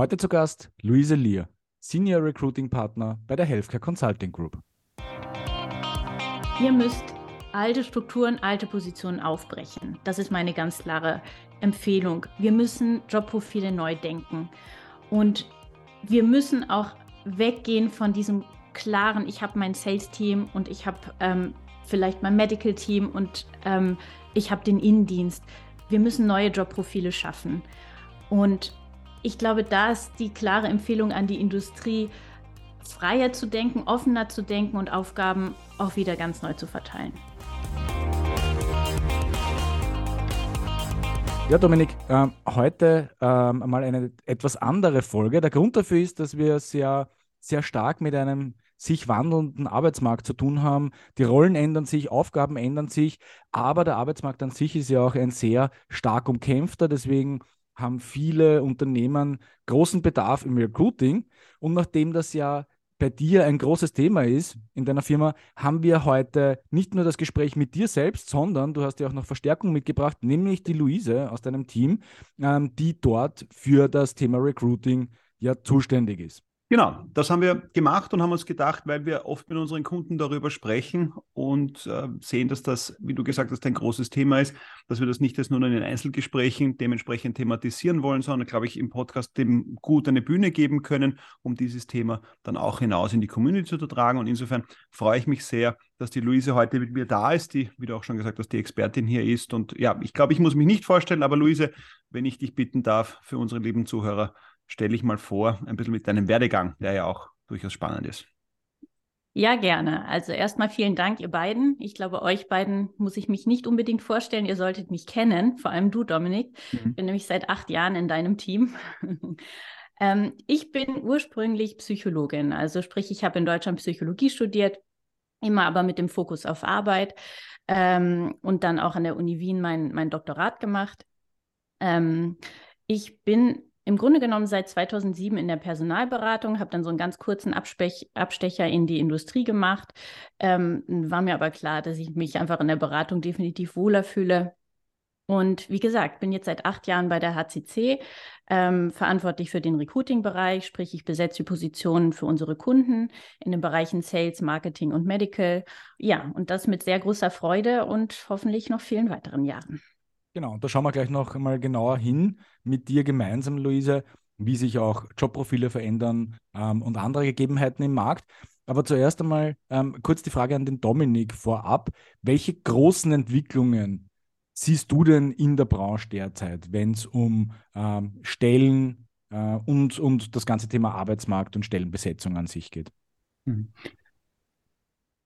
Heute zu Gast Luise Lier, Senior Recruiting Partner bei der Healthcare Consulting Group. Ihr müsst alte Strukturen, alte Positionen aufbrechen. Das ist meine ganz klare Empfehlung. Wir müssen Jobprofile neu denken und wir müssen auch weggehen von diesem klaren, ich habe mein Sales-Team und ich habe ähm, vielleicht mein Medical-Team und ähm, ich habe den Innendienst. Wir müssen neue Jobprofile schaffen. Und ich glaube, da ist die klare Empfehlung an die Industrie, freier zu denken, offener zu denken und Aufgaben auch wieder ganz neu zu verteilen. Ja, Dominik, äh, heute äh, mal eine etwas andere Folge. Der Grund dafür ist, dass wir sehr, sehr stark mit einem sich wandelnden Arbeitsmarkt zu tun haben. Die Rollen ändern sich, Aufgaben ändern sich, aber der Arbeitsmarkt an sich ist ja auch ein sehr stark umkämpfter. Deswegen haben viele Unternehmen großen Bedarf im Recruiting. Und nachdem das ja bei dir ein großes Thema ist in deiner Firma, haben wir heute nicht nur das Gespräch mit dir selbst, sondern du hast ja auch noch Verstärkung mitgebracht, nämlich die Luise aus deinem Team, ähm, die dort für das Thema Recruiting ja zuständig ist. Genau, das haben wir gemacht und haben uns gedacht, weil wir oft mit unseren Kunden darüber sprechen und äh, sehen, dass das, wie du gesagt hast, ein großes Thema ist, dass wir das nicht jetzt nur in den Einzelgesprächen dementsprechend thematisieren wollen, sondern, glaube ich, im Podcast dem gut eine Bühne geben können, um dieses Thema dann auch hinaus in die Community zu tragen. Und insofern freue ich mich sehr, dass die Luise heute mit mir da ist, die, wie du auch schon gesagt hast, die Expertin hier ist. Und ja, ich glaube, ich muss mich nicht vorstellen, aber Luise, wenn ich dich bitten darf, für unsere lieben Zuhörer, stell dich mal vor, ein bisschen mit deinem Werdegang, der ja auch durchaus spannend ist. Ja, gerne. Also erstmal vielen Dank, ihr beiden. Ich glaube, euch beiden muss ich mich nicht unbedingt vorstellen. Ihr solltet mich kennen, vor allem du, Dominik. Mhm. Bin nämlich seit acht Jahren in deinem Team. ähm, ich bin ursprünglich Psychologin, also sprich, ich habe in Deutschland Psychologie studiert, immer aber mit dem Fokus auf Arbeit ähm, und dann auch an der Uni Wien mein, mein Doktorat gemacht. Ähm, ich bin im Grunde genommen seit 2007 in der Personalberatung, habe dann so einen ganz kurzen Abspech Abstecher in die Industrie gemacht. Ähm, war mir aber klar, dass ich mich einfach in der Beratung definitiv wohler fühle. Und wie gesagt, bin jetzt seit acht Jahren bei der HCC, ähm, verantwortlich für den Recruiting-Bereich, sprich ich besetze die Positionen für unsere Kunden in den Bereichen Sales, Marketing und Medical. Ja, und das mit sehr großer Freude und hoffentlich noch vielen weiteren Jahren. Genau, und da schauen wir gleich noch einmal genauer hin mit dir gemeinsam, Luise, wie sich auch Jobprofile verändern ähm, und andere Gegebenheiten im Markt. Aber zuerst einmal ähm, kurz die Frage an den Dominik vorab. Welche großen Entwicklungen siehst du denn in der Branche derzeit, wenn es um ähm, Stellen äh, und, und das ganze Thema Arbeitsmarkt und Stellenbesetzung an sich geht?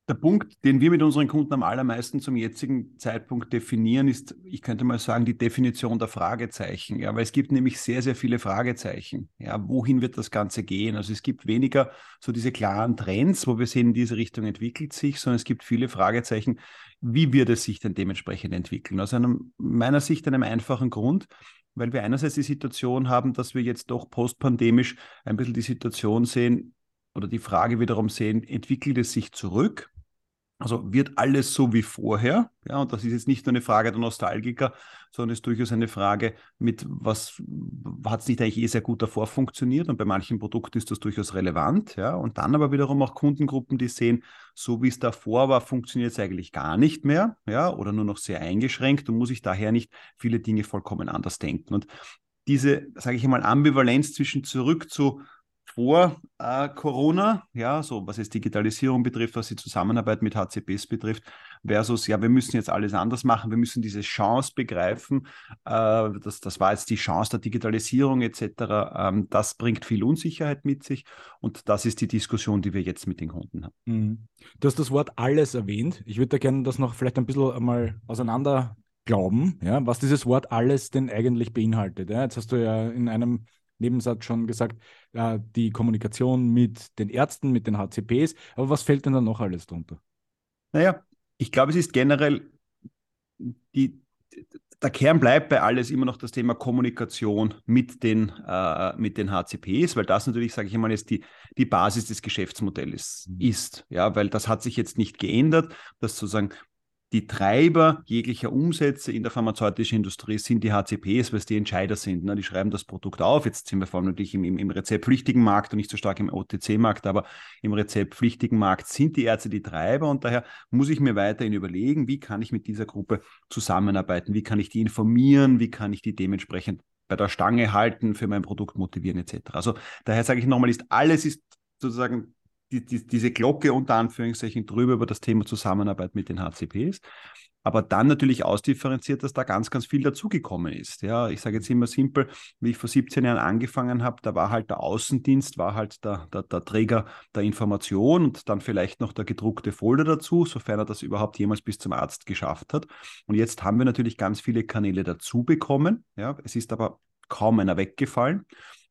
Der Punkt, den wir mit unseren Kunden am allermeisten zum jetzigen Zeitpunkt definieren, ist, ich könnte mal sagen, die Definition der Fragezeichen. Ja, weil es gibt nämlich sehr, sehr viele Fragezeichen. Ja, wohin wird das Ganze gehen? Also es gibt weniger so diese klaren Trends, wo wir sehen, diese Richtung entwickelt sich, sondern es gibt viele Fragezeichen. Wie wird es sich denn dementsprechend entwickeln? Aus einem, meiner Sicht einem einfachen Grund, weil wir einerseits die Situation haben, dass wir jetzt doch postpandemisch ein bisschen die Situation sehen, oder die Frage wiederum sehen, entwickelt es sich zurück? Also wird alles so wie vorher? Ja, und das ist jetzt nicht nur eine Frage der Nostalgiker, sondern ist durchaus eine Frage mit, was hat es nicht eigentlich eh sehr gut davor funktioniert? Und bei manchen Produkten ist das durchaus relevant. Ja, und dann aber wiederum auch Kundengruppen, die sehen, so wie es davor war, funktioniert es eigentlich gar nicht mehr. Ja, oder nur noch sehr eingeschränkt und muss ich daher nicht viele Dinge vollkommen anders denken. Und diese, sage ich einmal, Ambivalenz zwischen zurück zu vor äh, Corona, ja, so was es Digitalisierung betrifft, was die Zusammenarbeit mit HCPs betrifft, versus, ja, wir müssen jetzt alles anders machen, wir müssen diese Chance begreifen, äh, das, das war jetzt die Chance der Digitalisierung etc., ähm, das bringt viel Unsicherheit mit sich und das ist die Diskussion, die wir jetzt mit den Kunden haben. Mhm. Du hast das Wort alles erwähnt. Ich würde da gerne das noch vielleicht ein bisschen einmal auseinander glauben, ja, was dieses Wort alles denn eigentlich beinhaltet. Ja. Jetzt hast du ja in einem Nebensatz schon gesagt, äh, die Kommunikation mit den Ärzten, mit den HCPs. Aber was fällt denn da noch alles drunter? Naja, ich glaube, es ist generell die, der Kern bleibt bei alles immer noch das Thema Kommunikation mit den, äh, mit den HCPs, weil das natürlich, sage ich einmal, jetzt die, die Basis des Geschäftsmodells mhm. ist. Ja, weil das hat sich jetzt nicht geändert, dass sozusagen die Treiber jeglicher Umsätze in der pharmazeutischen Industrie sind die HCPs, weil es die Entscheider sind. Ne? Die schreiben das Produkt auf. Jetzt sind wir vor allem natürlich im, im, im rezeptpflichtigen Markt und nicht so stark im OTC-Markt, aber im rezeptpflichtigen Markt sind die Ärzte die Treiber und daher muss ich mir weiterhin überlegen, wie kann ich mit dieser Gruppe zusammenarbeiten, wie kann ich die informieren, wie kann ich die dementsprechend bei der Stange halten, für mein Produkt motivieren etc. Also daher sage ich nochmal, ist alles ist sozusagen die, die, diese Glocke unter Anführungszeichen drüber über das Thema Zusammenarbeit mit den HCPs. Aber dann natürlich ausdifferenziert, dass da ganz, ganz viel dazugekommen ist. Ja, ich sage jetzt immer simpel, wie ich vor 17 Jahren angefangen habe, da war halt der Außendienst, war halt der, der, der Träger der Information und dann vielleicht noch der gedruckte Folder dazu, sofern er das überhaupt jemals bis zum Arzt geschafft hat. Und jetzt haben wir natürlich ganz viele Kanäle dazu bekommen. Ja, es ist aber kaum einer weggefallen.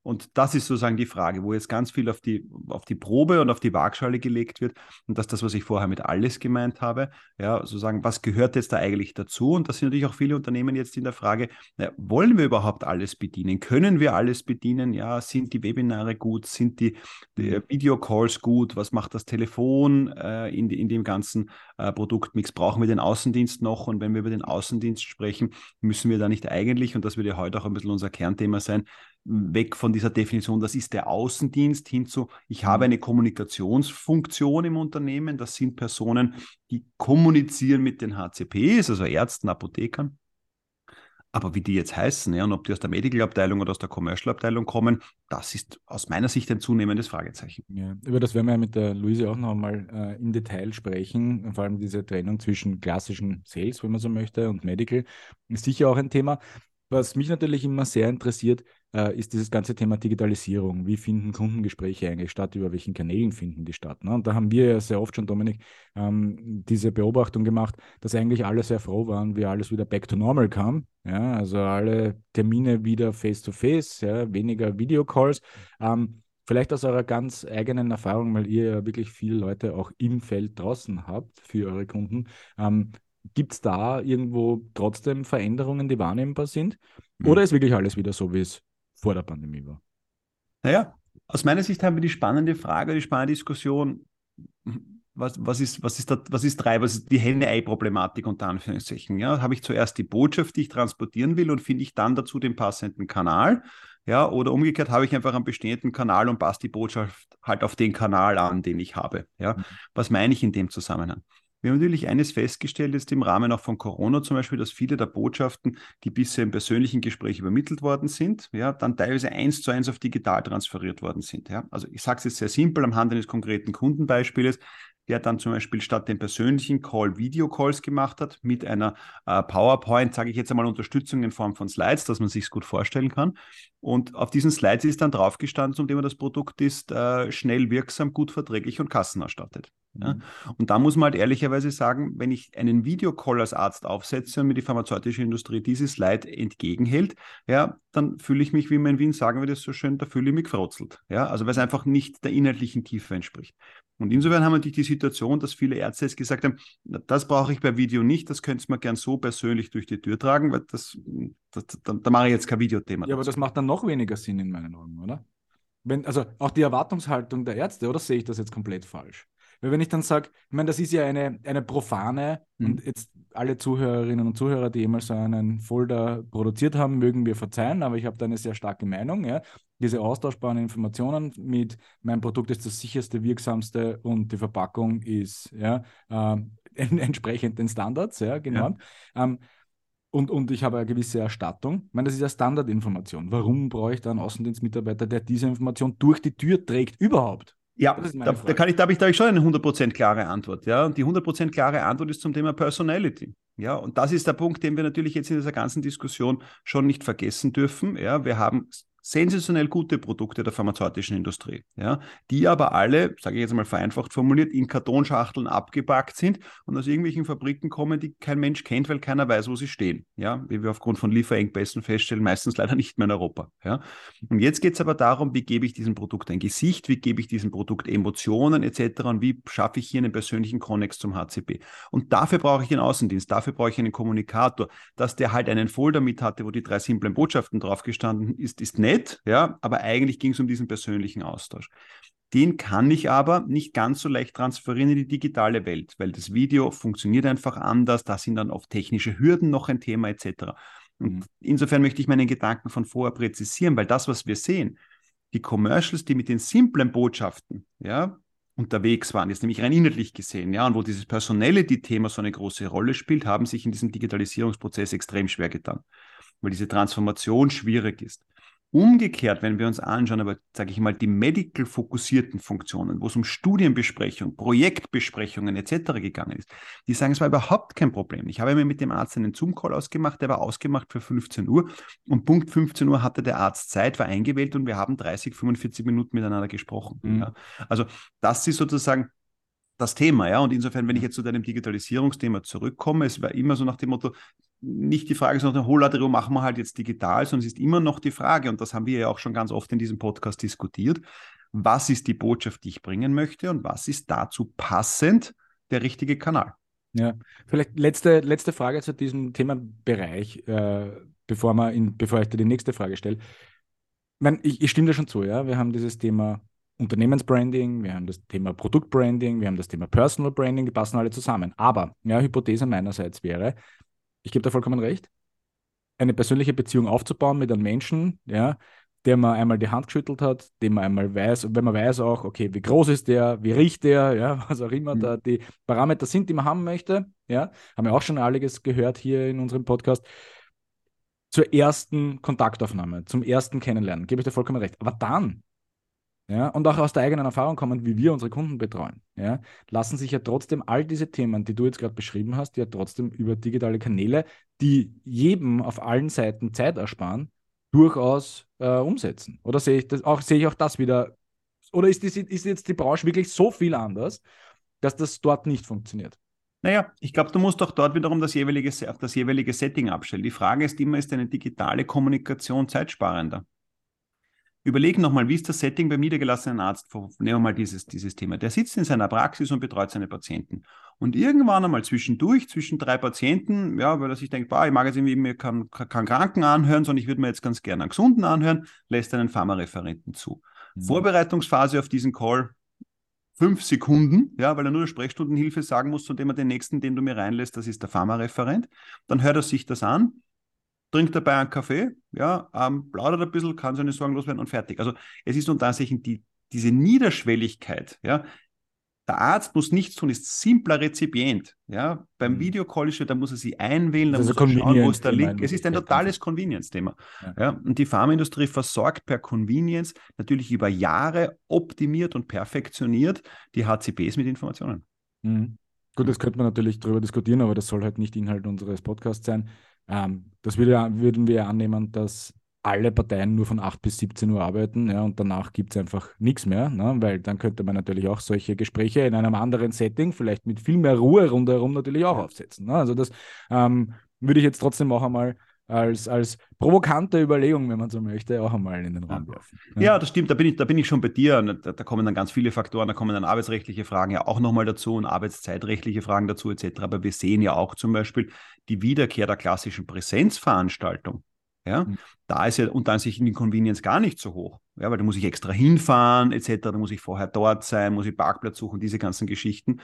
Und das ist sozusagen die Frage, wo jetzt ganz viel auf die, auf die Probe und auf die Waagschale gelegt wird. Und das ist das, was ich vorher mit alles gemeint habe. Ja, sozusagen, was gehört jetzt da eigentlich dazu? Und das sind natürlich auch viele Unternehmen jetzt in der Frage, na, wollen wir überhaupt alles bedienen? Können wir alles bedienen? Ja, sind die Webinare gut? Sind die, die mhm. Videocalls gut? Was macht das Telefon äh, in, in dem ganzen äh, Produktmix? Brauchen wir den Außendienst noch? Und wenn wir über den Außendienst sprechen, müssen wir da nicht eigentlich, und das wird ja heute auch ein bisschen unser Kernthema sein, weg von dieser Definition, das ist der Außendienst, hin zu, ich habe mhm. eine Kommunikationsfunktion im Unternehmen. Das sind Personen, die kommunizieren mit den HCPs, also Ärzten, Apothekern. Aber wie die jetzt heißen, ja, und ob die aus der Medical-Abteilung oder aus der Commercial-Abteilung kommen, das ist aus meiner Sicht ein zunehmendes Fragezeichen. Ja, über das werden wir ja mit der Luise auch noch einmal äh, im Detail sprechen. Vor allem diese Trennung zwischen klassischen Sales, wenn man so möchte, und Medical ist sicher auch ein Thema. Was mich natürlich immer sehr interessiert, äh, ist dieses ganze Thema Digitalisierung. Wie finden Kundengespräche eigentlich statt? Über welchen Kanälen finden die statt? Ne? Und da haben wir ja sehr oft schon, Dominik, ähm, diese Beobachtung gemacht, dass eigentlich alle sehr froh waren, wie alles wieder back to normal kam. Ja? Also alle Termine wieder face-to-face, -face, ja? weniger Videocalls. Ähm, vielleicht aus eurer ganz eigenen Erfahrung, weil ihr ja wirklich viele Leute auch im Feld draußen habt für eure Kunden. Ähm, Gibt es da irgendwo trotzdem Veränderungen, die wahrnehmbar sind? Mhm. Oder ist wirklich alles wieder so, wie es vor der Pandemie war? Naja, aus meiner Sicht haben wir die spannende Frage, die spannende Diskussion, was, was, ist, was, ist, da, was ist Treiber? Was ist die Henne-Ei-Problematik unter Anführungszeichen? Ja, habe ich zuerst die Botschaft, die ich transportieren will und finde ich dann dazu den passenden Kanal? Ja, oder umgekehrt habe ich einfach einen bestehenden Kanal und passe die Botschaft halt auf den Kanal an, den ich habe. Ja, mhm. was meine ich in dem Zusammenhang? Wir haben natürlich eines festgestellt, jetzt im Rahmen auch von Corona zum Beispiel, dass viele der Botschaften, die bisher im persönlichen Gespräch übermittelt worden sind, ja, dann teilweise eins zu eins auf digital transferiert worden sind. Ja. Also ich sage es jetzt sehr simpel am Hand eines konkreten Kundenbeispiels der dann zum Beispiel statt dem persönlichen Call Videocalls gemacht hat mit einer äh, PowerPoint, sage ich jetzt einmal Unterstützung in Form von Slides, dass man sich gut vorstellen kann. Und auf diesen Slides ist dann draufgestanden, zum Thema das Produkt ist äh, schnell, wirksam, gut verträglich und kassenerstattet. Ja? Mhm. Und da muss man halt ehrlicherweise sagen, wenn ich einen Videocall als Arzt aufsetze und mir die pharmazeutische Industrie dieses Slide entgegenhält, ja, dann fühle ich mich, wie man in Wien sagen würde, so schön, da fühle ich mich gefrotzelt. Ja? Also weil es einfach nicht der inhaltlichen Tiefe entspricht. Und insofern haben wir natürlich die Situation, dass viele Ärzte jetzt gesagt haben, das brauche ich bei Video nicht, das könntest du mir gern so persönlich durch die Tür tragen, weil das, das da, da, mache ich jetzt kein Videothema. Ja, dazu. aber das macht dann noch weniger Sinn in meinen Augen, oder? Wenn, also auch die Erwartungshaltung der Ärzte, oder sehe ich das jetzt komplett falsch? Weil wenn ich dann sage, ich meine, das ist ja eine, eine profane, mhm. und jetzt alle Zuhörerinnen und Zuhörer, die jemals so einen Folder produziert haben, mögen mir verzeihen, aber ich habe da eine sehr starke Meinung. Ja? Diese austauschbaren Informationen mit mein Produkt ist das sicherste, wirksamste und die Verpackung ist ja, äh, entsprechend den Standards, ja, genau. Ja. Ähm, und, und ich habe eine gewisse Erstattung. Ich meine, das ist ja Standardinformation. Warum brauche ich da einen Außendienstmitarbeiter, der diese Information durch die Tür trägt überhaupt? Ja, da, da, kann ich, da habe ich, da habe ich schon eine 100% klare Antwort. Ja? Und die 100% klare Antwort ist zum Thema Personality. Ja, und das ist der Punkt, den wir natürlich jetzt in dieser ganzen Diskussion schon nicht vergessen dürfen. Ja, wir haben sensationell gute Produkte der pharmazeutischen Industrie, ja, die aber alle, sage ich jetzt mal vereinfacht formuliert, in Kartonschachteln abgepackt sind und aus irgendwelchen Fabriken kommen, die kein Mensch kennt, weil keiner weiß, wo sie stehen. Ja, wie wir aufgrund von Lieferengpässen feststellen, meistens leider nicht mehr in Europa. Ja. Und jetzt geht es aber darum, wie gebe ich diesem Produkt ein Gesicht, wie gebe ich diesem Produkt Emotionen etc. und wie schaffe ich hier einen persönlichen Konnex zum HCP. Und dafür brauche ich einen Außendienst, dafür brauche ich einen Kommunikator, dass der halt einen Folder mit hatte, wo die drei simplen Botschaften drauf gestanden ist, ist nett nett, ja, aber eigentlich ging es um diesen persönlichen Austausch. Den kann ich aber nicht ganz so leicht transferieren in die digitale Welt, weil das Video funktioniert einfach anders, da sind dann oft technische Hürden noch ein Thema etc. Und mhm. insofern möchte ich meinen Gedanken von vorher präzisieren, weil das, was wir sehen, die Commercials, die mit den simplen Botschaften, ja, unterwegs waren, jetzt nämlich rein inhaltlich gesehen, ja, und wo dieses Personality-Thema so eine große Rolle spielt, haben sich in diesem Digitalisierungsprozess extrem schwer getan, weil diese Transformation schwierig ist. Umgekehrt, wenn wir uns anschauen, aber sage ich mal, die medical-fokussierten Funktionen, wo es um Studienbesprechung, Projektbesprechungen etc. gegangen ist, die sagen, es war überhaupt kein Problem. Ich habe mir mit dem Arzt einen Zoom-Call ausgemacht, der war ausgemacht für 15 Uhr und Punkt 15 Uhr hatte der Arzt Zeit, war eingewählt und wir haben 30, 45 Minuten miteinander gesprochen. Mhm. Ja. Also das ist sozusagen das Thema, ja. Und insofern, wenn ich jetzt zu deinem Digitalisierungsthema zurückkomme, es war immer so nach dem Motto, nicht die Frage, sondern Holadero machen wir halt jetzt digital, sondern es ist immer noch die Frage, und das haben wir ja auch schon ganz oft in diesem Podcast diskutiert, was ist die Botschaft, die ich bringen möchte und was ist dazu passend der richtige Kanal? Ja, vielleicht letzte, letzte Frage zu diesem Themenbereich, äh, bevor, in, bevor ich dir die nächste Frage stelle. Ich, ich, ich stimme dir schon zu, ja. Wir haben dieses Thema Unternehmensbranding, wir haben das Thema Produktbranding, wir haben das Thema Personal Branding, die passen alle zusammen. Aber, ja, Hypothese meinerseits wäre, ich gebe da vollkommen recht, eine persönliche Beziehung aufzubauen mit einem Menschen, ja, der man einmal die Hand geschüttelt hat, dem man einmal weiß, und wenn man weiß auch, okay, wie groß ist der, wie riecht der, ja, was auch immer mhm. da die Parameter sind, die man haben möchte, ja, haben wir auch schon einiges gehört hier in unserem Podcast, zur ersten Kontaktaufnahme, zum ersten Kennenlernen, gebe ich dir vollkommen recht. Aber dann, ja, und auch aus der eigenen Erfahrung kommen, wie wir unsere Kunden betreuen, ja, lassen sich ja trotzdem all diese Themen, die du jetzt gerade beschrieben hast, ja trotzdem über digitale Kanäle, die jedem auf allen Seiten Zeit ersparen, durchaus äh, umsetzen. Oder sehe ich das auch, sehe ich auch das wieder? Oder ist, die, ist jetzt die Branche wirklich so viel anders, dass das dort nicht funktioniert? Naja, ich glaube, du musst auch dort wiederum das jeweilige, das jeweilige Setting abstellen. Die Frage ist immer, ist eine digitale Kommunikation zeitsparender? Überlegen nochmal, wie ist das Setting beim niedergelassenen Arzt? Nehmen wir mal dieses, dieses Thema. Der sitzt in seiner Praxis und betreut seine Patienten. Und irgendwann einmal zwischendurch, zwischen drei Patienten, ja, weil er sich denkt, bah, ich mag jetzt irgendwie mir keinen kein Kranken anhören, sondern ich würde mir jetzt ganz gerne einen Gesunden anhören, lässt einen Pharmareferenten zu. Mhm. Vorbereitungsphase auf diesen Call, fünf Sekunden, ja, weil er nur Sprechstundenhilfe sagen muss, zu dem er den nächsten, den du mir reinlässt, das ist der Pharmareferent. Dann hört er sich das an, trinkt dabei einen Kaffee, ja, ähm, plaudert ein bisschen, kann seine Sorgen loswerden und fertig. Also es ist und tatsächlich die, diese Niederschwelligkeit, ja, der Arzt muss nichts tun, ist simpler Rezipient. Ja? Beim mhm. Videocall ist da muss er sich einwählen, da muss er schauen, wo ist der Link. Es ist ein totales Convenience-Thema. Ja. ja. Und die Pharmaindustrie versorgt per Convenience natürlich über Jahre optimiert und perfektioniert die HCPs mit Informationen. Mhm. Gut, das könnte man natürlich darüber diskutieren, aber das soll halt nicht Inhalt unseres Podcasts sein. Ähm, das würde, würden wir annehmen, dass alle Parteien nur von 8 bis 17 Uhr arbeiten ja, und danach gibt es einfach nichts mehr, ne, weil dann könnte man natürlich auch solche Gespräche in einem anderen Setting, vielleicht mit viel mehr Ruhe rundherum natürlich auch aufsetzen. Ne? Also das ähm, würde ich jetzt trotzdem auch einmal als, als provokante Überlegung, wenn man so möchte, auch einmal in den Raum werfen. Ja. ja, das stimmt, da bin ich, da bin ich schon bei dir. Da, da, kommen dann ganz viele Faktoren, da kommen dann arbeitsrechtliche Fragen ja auch nochmal dazu und arbeitszeitrechtliche Fragen dazu etc. Aber wir sehen ja auch zum Beispiel die Wiederkehr der klassischen Präsenzveranstaltung. Ja, mhm. da ist ja und dann sich die Convenience gar nicht so hoch. Ja, weil da muss ich extra hinfahren, etc. Da muss ich vorher dort sein, muss ich Parkplatz suchen, diese ganzen Geschichten.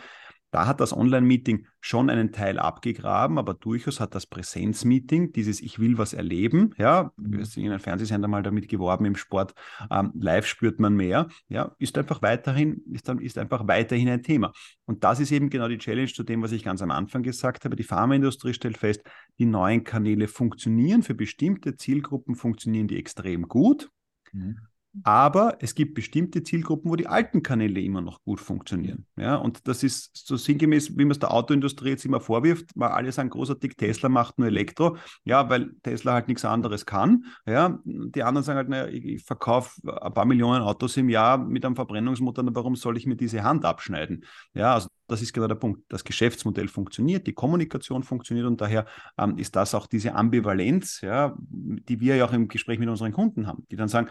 Da hat das Online-Meeting schon einen Teil abgegraben, aber durchaus hat das Präsenz-Meeting, dieses Ich will was erleben, ja, wir mhm. sind in einem Fernsehsender mal damit geworben im Sport, ähm, live spürt man mehr, ja, ist einfach weiterhin, ist, dann, ist einfach weiterhin ein Thema. Und das ist eben genau die Challenge zu dem, was ich ganz am Anfang gesagt habe. Die Pharmaindustrie stellt fest, die neuen Kanäle funktionieren, für bestimmte Zielgruppen funktionieren die extrem gut. Mhm. Aber es gibt bestimmte Zielgruppen, wo die alten Kanäle immer noch gut funktionieren. Ja, und das ist so sinngemäß, wie man es der Autoindustrie jetzt immer vorwirft, weil alle sagen, großartig, Tesla macht nur Elektro. Ja, weil Tesla halt nichts anderes kann. Ja, die anderen sagen halt, naja, ich, ich verkaufe ein paar Millionen Autos im Jahr mit einem Verbrennungsmotor, warum soll ich mir diese Hand abschneiden? Ja, also das ist genau der Punkt. Das Geschäftsmodell funktioniert, die Kommunikation funktioniert und daher ähm, ist das auch diese Ambivalenz, ja, die wir ja auch im Gespräch mit unseren Kunden haben, die dann sagen,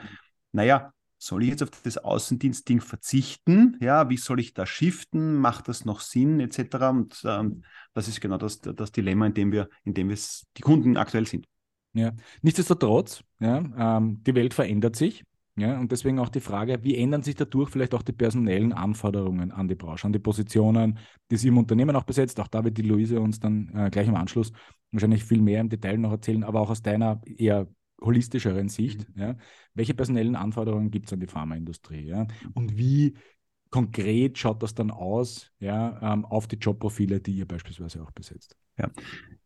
naja, soll ich jetzt auf das Außendienstding verzichten? Ja, wie soll ich da shiften? Macht das noch Sinn, etc.? Und ähm, das ist genau das, das Dilemma, in dem wir, in dem wir die Kunden aktuell sind. Ja, nichtsdestotrotz, ja, ähm, die Welt verändert sich. Ja, und deswegen auch die Frage, wie ändern sich dadurch vielleicht auch die personellen Anforderungen an die Branche, an die Positionen, die sie im Unternehmen auch besetzt. Auch da wird die Luise uns dann äh, gleich im Anschluss wahrscheinlich viel mehr im Detail noch erzählen, aber auch aus deiner eher holistischeren Sicht. Mhm. Ja, welche personellen Anforderungen gibt es an die Pharmaindustrie? Ja? Und wie konkret schaut das dann aus ja, ähm, auf die Jobprofile, die ihr beispielsweise auch besetzt? Ja.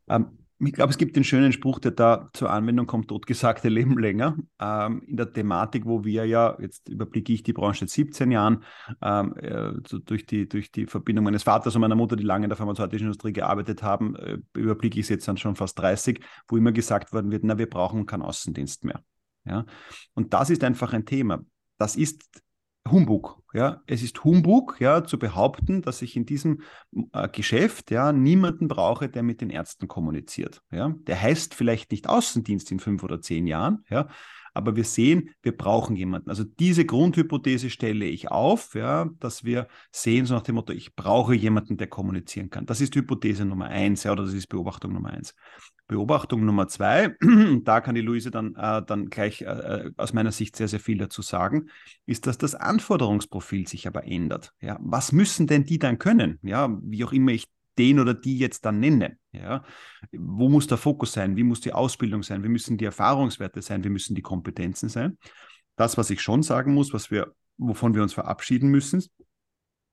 Ähm, ich glaube, es gibt den schönen Spruch, der da zur Anwendung kommt, totgesagte Leben länger. Ähm, in der Thematik, wo wir ja, jetzt überblicke ich die Branche seit 17 Jahren, ähm, äh, durch, die, durch die Verbindung meines Vaters und meiner Mutter, die lange in der pharmazeutischen Industrie gearbeitet haben, äh, überblicke ich es jetzt dann schon fast 30, wo immer gesagt worden wird, na, wir brauchen keinen Außendienst mehr. Ja? Und das ist einfach ein Thema. Das ist Humbug. Ja, es ist Humbug, ja, zu behaupten, dass ich in diesem äh, Geschäft ja niemanden brauche, der mit den Ärzten kommuniziert. Ja, der heißt vielleicht nicht Außendienst in fünf oder zehn Jahren, ja, aber wir sehen, wir brauchen jemanden. Also diese Grundhypothese stelle ich auf, ja, dass wir sehen, so nach dem Motto, ich brauche jemanden, der kommunizieren kann. Das ist Hypothese Nummer eins, ja, oder das ist Beobachtung Nummer eins. Beobachtung Nummer zwei, da kann die Luise dann, äh, dann gleich äh, aus meiner Sicht sehr, sehr viel dazu sagen, ist, dass das Anforderungsprofil sich aber ändert. Ja, was müssen denn die dann können? Ja, wie auch immer ich den oder die jetzt dann nenne. Ja, wo muss der Fokus sein? Wie muss die Ausbildung sein? Wie müssen die Erfahrungswerte sein? Wie müssen die Kompetenzen sein? Das, was ich schon sagen muss, was wir, wovon wir uns verabschieden müssen,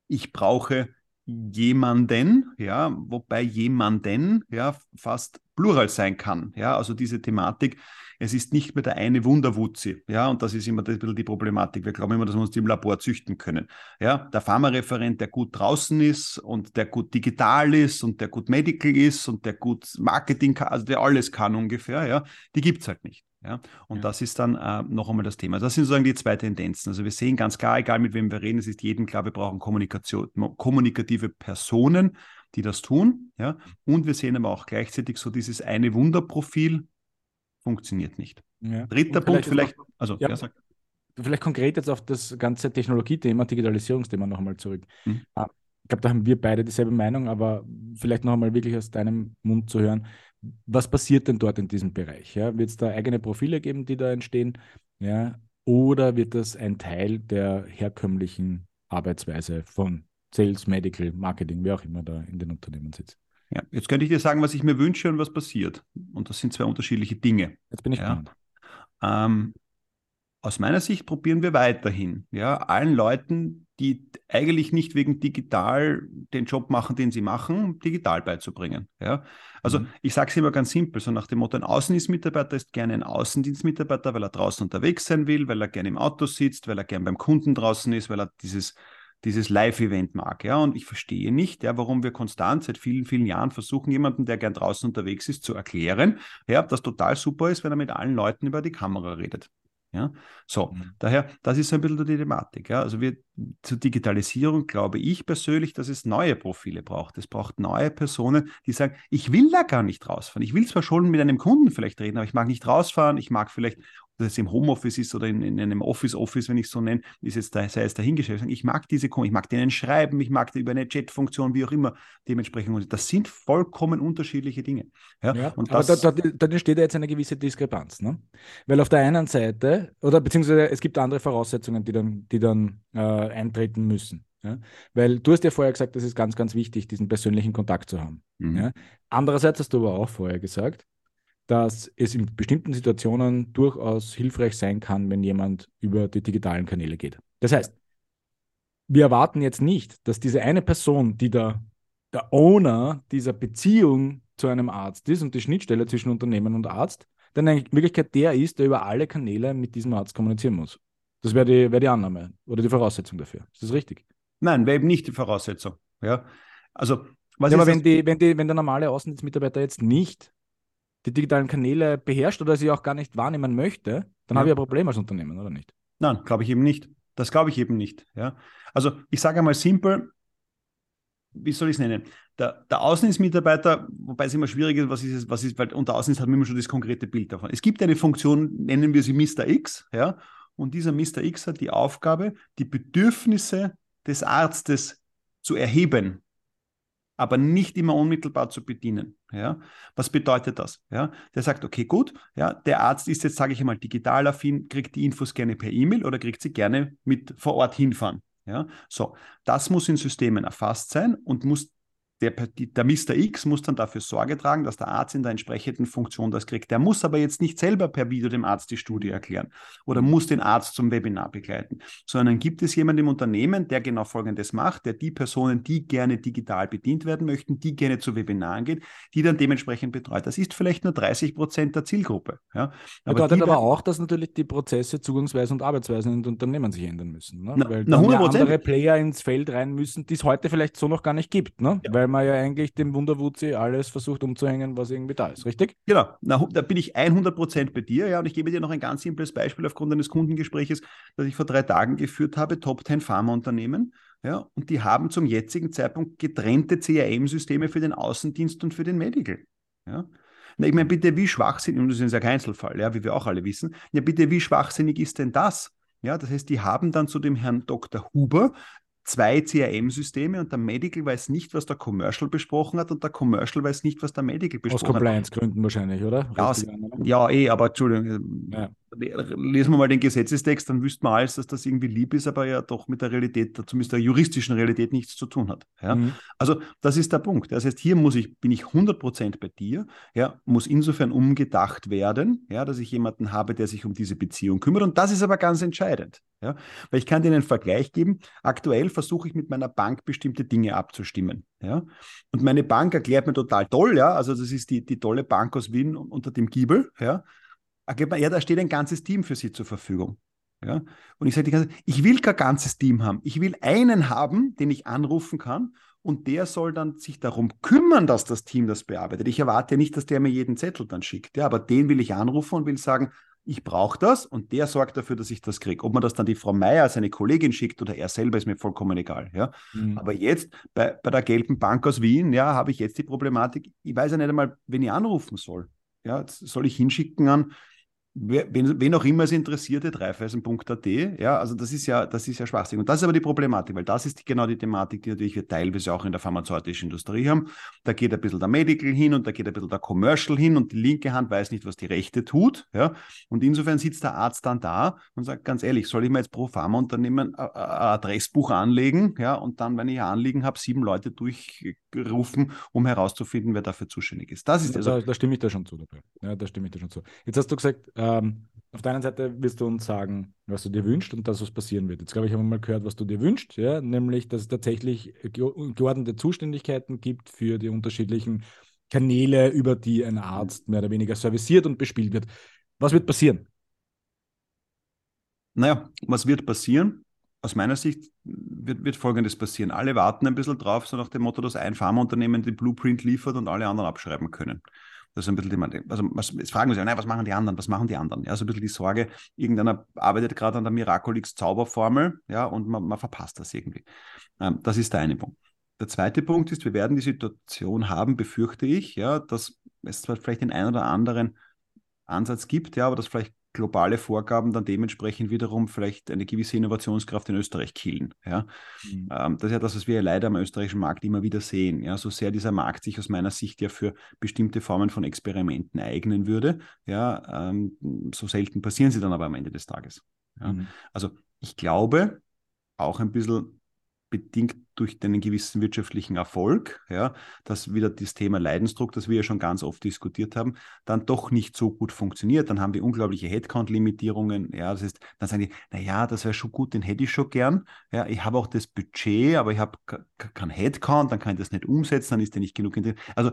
ich brauche jemanden, ja, wobei jemanden ja fast Plural sein kann. Ja, also diese Thematik, es ist nicht mehr der eine Wunderwutzi, ja, und das ist immer bisschen die Problematik. Wir glauben immer, dass wir uns die im Labor züchten können. Ja, der Pharmareferent, der gut draußen ist und der gut digital ist und der gut medical ist und der gut Marketing kann, also der alles kann ungefähr, ja, die gibt es halt nicht. Ja? Und ja. das ist dann äh, noch einmal das Thema. Das sind sozusagen die zwei Tendenzen. Also wir sehen ganz klar, egal mit wem wir reden, es ist jedem klar, wir brauchen Kommunikation, kommunikative Personen, die das tun. Ja? Und wir sehen aber auch gleichzeitig so dieses eine Wunderprofil funktioniert nicht. Ja. Dritter Punkt vielleicht, auch, also ja, ja, vielleicht konkret jetzt auf das ganze Technologiethema, Digitalisierungsthema noch einmal zurück. Mhm. Ich glaube, da haben wir beide dieselbe Meinung, aber vielleicht noch einmal wirklich aus deinem Mund zu hören was passiert denn dort in diesem Bereich? Ja? Wird es da eigene Profile geben, die da entstehen? Ja? Oder wird das ein Teil der herkömmlichen Arbeitsweise von Sales, Medical, Marketing, wer auch immer da in den Unternehmen sitzt? Ja, jetzt könnte ich dir sagen, was ich mir wünsche und was passiert. Und das sind zwei unterschiedliche Dinge. Jetzt bin ich ja. Ähm, aus meiner Sicht probieren wir weiterhin, ja, allen Leuten, die eigentlich nicht wegen digital den Job machen, den sie machen, digital beizubringen. Ja. Also mhm. ich sage es immer ganz simpel, so nach dem Motto, ein Außendienstmitarbeiter ist gerne ein Außendienstmitarbeiter, weil er draußen unterwegs sein will, weil er gerne im Auto sitzt, weil er gerne beim Kunden draußen ist, weil er dieses dieses Live-Event mag. Ja, und ich verstehe nicht, ja, warum wir konstant seit vielen, vielen Jahren versuchen, jemanden, der gern draußen unterwegs ist, zu erklären, ja, dass total super ist, wenn er mit allen Leuten über die Kamera redet. Ja, so, mhm. daher, das ist ein bisschen die Thematik. Ja. Also wir zur Digitalisierung glaube ich persönlich, dass es neue Profile braucht. Es braucht neue Personen, die sagen, ich will da gar nicht rausfahren. Ich will zwar schon mit einem Kunden vielleicht reden, aber ich mag nicht rausfahren. Ich mag vielleicht dass es im Homeoffice ist oder in, in einem Office-Office, wenn ich es so nenne, ist jetzt da, sei es dahingestellt. Ich mag diese, ich mag denen schreiben, ich mag die über eine Chat-Funktion, wie auch immer, dementsprechend. Das sind vollkommen unterschiedliche Dinge. Ja, ja und aber das, da, da, da entsteht ja jetzt eine gewisse Diskrepanz, ne? Weil auf der einen Seite, oder beziehungsweise es gibt andere Voraussetzungen, die dann, die dann äh, eintreten müssen. Ja? Weil du hast ja vorher gesagt, das ist ganz, ganz wichtig, diesen persönlichen Kontakt zu haben. Mhm. Ja? Andererseits hast du aber auch vorher gesagt, dass es in bestimmten Situationen durchaus hilfreich sein kann, wenn jemand über die digitalen Kanäle geht. Das heißt, wir erwarten jetzt nicht, dass diese eine Person, die der, der Owner dieser Beziehung zu einem Arzt ist und die Schnittstelle zwischen Unternehmen und Arzt, dann in Wirklichkeit der ist, der über alle Kanäle mit diesem Arzt kommunizieren muss. Das wäre die, wär die Annahme oder die Voraussetzung dafür. Ist das richtig? Nein, wäre eben nicht die Voraussetzung. Ja, also was ja, aber wenn, die, wenn, die, wenn der normale Außendienstmitarbeiter jetzt nicht die digitalen Kanäle beherrscht oder sie auch gar nicht wahrnehmen möchte, dann ja. habe ich ein Problem als Unternehmen, oder nicht? Nein, glaube ich eben nicht. Das glaube ich eben nicht. Ja? Also ich sage einmal simpel, wie soll ich es nennen? Der, der Außendienstmitarbeiter, wobei es immer schwierig ist, was ist es, was ist, weil unter Außendienst hat man immer schon das konkrete Bild davon. Es gibt eine Funktion, nennen wir sie Mr. X, ja, und dieser Mr. X hat die Aufgabe, die Bedürfnisse des Arztes zu erheben aber nicht immer unmittelbar zu bedienen. Ja? Was bedeutet das? Ja? Der sagt, okay, gut, ja, der Arzt ist jetzt, sage ich einmal, digital affin, kriegt die Infos gerne per E-Mail oder kriegt sie gerne mit vor Ort hinfahren. Ja? So, das muss in Systemen erfasst sein und muss der, der Mr. X muss dann dafür Sorge tragen, dass der Arzt in der entsprechenden Funktion das kriegt. Der muss aber jetzt nicht selber per Video dem Arzt die Studie erklären oder muss den Arzt zum Webinar begleiten, sondern gibt es jemanden im Unternehmen, der genau Folgendes macht, der die Personen, die gerne digital bedient werden möchten, die gerne zu Webinaren geht, die dann dementsprechend betreut. Das ist vielleicht nur 30 Prozent der Zielgruppe. Ja. Aber Bedeutet aber auch, dass natürlich die Prozesse, Zugangsweisen und Arbeitsweisen in Unternehmen sich ändern müssen. Ne? Na, Weil na, andere Player ins Feld rein müssen, die es heute vielleicht so noch gar nicht gibt. Ne? Ja. Weil man ja eigentlich dem Wunderwutzi alles versucht umzuhängen, was irgendwie da ist, richtig? Genau, Na, da bin ich 100% bei dir. Ja, und ich gebe dir noch ein ganz simples Beispiel aufgrund eines Kundengespräches, das ich vor drei Tagen geführt habe, Top 10 Pharmaunternehmen. Ja, und die haben zum jetzigen Zeitpunkt getrennte CRM-Systeme für den Außendienst und für den Medical. Ja. Na, ich meine, bitte, wie schwachsinnig, und das ist ja kein Einzelfall, ja, wie wir auch alle wissen, ja, bitte, wie schwachsinnig ist denn das? Ja, das heißt, die haben dann zu dem Herrn Dr. Huber zwei CRM-Systeme und der Medical weiß nicht, was der Commercial besprochen hat und der Commercial weiß nicht, was der Medical besprochen hat. Aus Compliance-Gründen wahrscheinlich, oder? Ja, ja, eh, aber Entschuldigung. Ja lesen wir mal den Gesetzestext, dann wüssten wir alles, dass das irgendwie lieb ist, aber ja doch mit der Realität, zumindest der juristischen Realität nichts zu tun hat. Ja? Mhm. Also das ist der Punkt. Das heißt, hier muss ich, bin ich 100% bei dir, ja, muss insofern umgedacht werden, ja, dass ich jemanden habe, der sich um diese Beziehung kümmert. Und das ist aber ganz entscheidend. Ja? Weil ich kann dir einen Vergleich geben. Aktuell versuche ich mit meiner Bank bestimmte Dinge abzustimmen. Ja? Und meine Bank erklärt mir total toll, ja, also das ist die, die tolle Bank aus Wien unter dem Giebel, ja, ja, da steht ein ganzes Team für Sie zur Verfügung. Ja? Und ich sage die ganze Zeit, ich will kein ganzes Team haben. Ich will einen haben, den ich anrufen kann und der soll dann sich darum kümmern, dass das Team das bearbeitet. Ich erwarte nicht, dass der mir jeden Zettel dann schickt, ja, aber den will ich anrufen und will sagen, ich brauche das und der sorgt dafür, dass ich das kriege. Ob man das dann die Frau Meier, seine Kollegin schickt oder er selber, ist mir vollkommen egal. Ja? Mhm. Aber jetzt bei, bei der Gelben Bank aus Wien, ja, habe ich jetzt die Problematik, ich weiß ja nicht einmal, wen ich anrufen soll. Ja, soll ich hinschicken an wen, wen auch immer es interessierte, dreifeisen.at, ja, also das ist ja, das ist ja schwachsinnig. Und das ist aber die Problematik, weil das ist die, genau die Thematik, die natürlich wir teilweise auch in der pharmazeutischen Industrie haben. Da geht ein bisschen der Medical hin und da geht ein bisschen der Commercial hin und die linke Hand weiß nicht, was die rechte tut, ja. Und insofern sitzt der Arzt dann da und sagt, ganz ehrlich, soll ich mir jetzt pro Pharmaunternehmen ein Adressbuch anlegen, ja, und dann, wenn ich ein Anliegen habe, sieben Leute durchrufen, um herauszufinden, wer dafür zuständig ist. Das ist also, da, da stimme ich da schon zu dabei. Ja, da stimme ich da schon zu. Jetzt hast du gesagt, ähm, auf der einen Seite wirst du uns sagen, was du dir wünschst und das, was passieren wird. Jetzt glaube ich, haben wir mal gehört, was du dir wünschst, ja? nämlich, dass es tatsächlich geordnete Zuständigkeiten gibt für die unterschiedlichen Kanäle, über die ein Arzt mehr oder weniger serviciert und bespielt wird. Was wird passieren? Naja, was wird passieren? Aus meiner Sicht wird, wird Folgendes passieren. Alle warten ein bisschen drauf, so nach dem Motto, dass ein Pharmaunternehmen den Blueprint liefert und alle anderen abschreiben können. Das ist ein bisschen die, also was, jetzt fragen wir nein, was machen die anderen? Was machen die anderen? Ja, so ein bisschen die Sorge, irgendeiner arbeitet gerade an der Miraculix Zauberformel, ja, und man, man verpasst das irgendwie. Ähm, das ist der eine Punkt. Der zweite Punkt ist, wir werden die Situation haben, befürchte ich, ja, dass es zwar vielleicht den einen oder anderen Ansatz gibt, ja, aber dass vielleicht globale Vorgaben dann dementsprechend wiederum vielleicht eine gewisse Innovationskraft in Österreich killen. Ja? Mhm. Ähm, das ist ja das, was wir leider am österreichischen Markt immer wieder sehen. Ja? So sehr dieser Markt sich aus meiner Sicht ja für bestimmte Formen von Experimenten eignen würde, ja, ähm, so selten passieren sie dann aber am Ende des Tages. Ja? Mhm. Also ich glaube, auch ein bisschen bedingt durch einen gewissen wirtschaftlichen Erfolg, ja, dass wieder das Thema Leidensdruck, das wir ja schon ganz oft diskutiert haben, dann doch nicht so gut funktioniert. Dann haben wir unglaubliche Headcount-Limitierungen. Ja, das heißt, dann sagen die, naja, das wäre schon gut, den hätte ich schon gern. Ja, ich habe auch das Budget, aber ich habe kein Headcount, dann kann ich das nicht umsetzen, dann ist der nicht genug. Also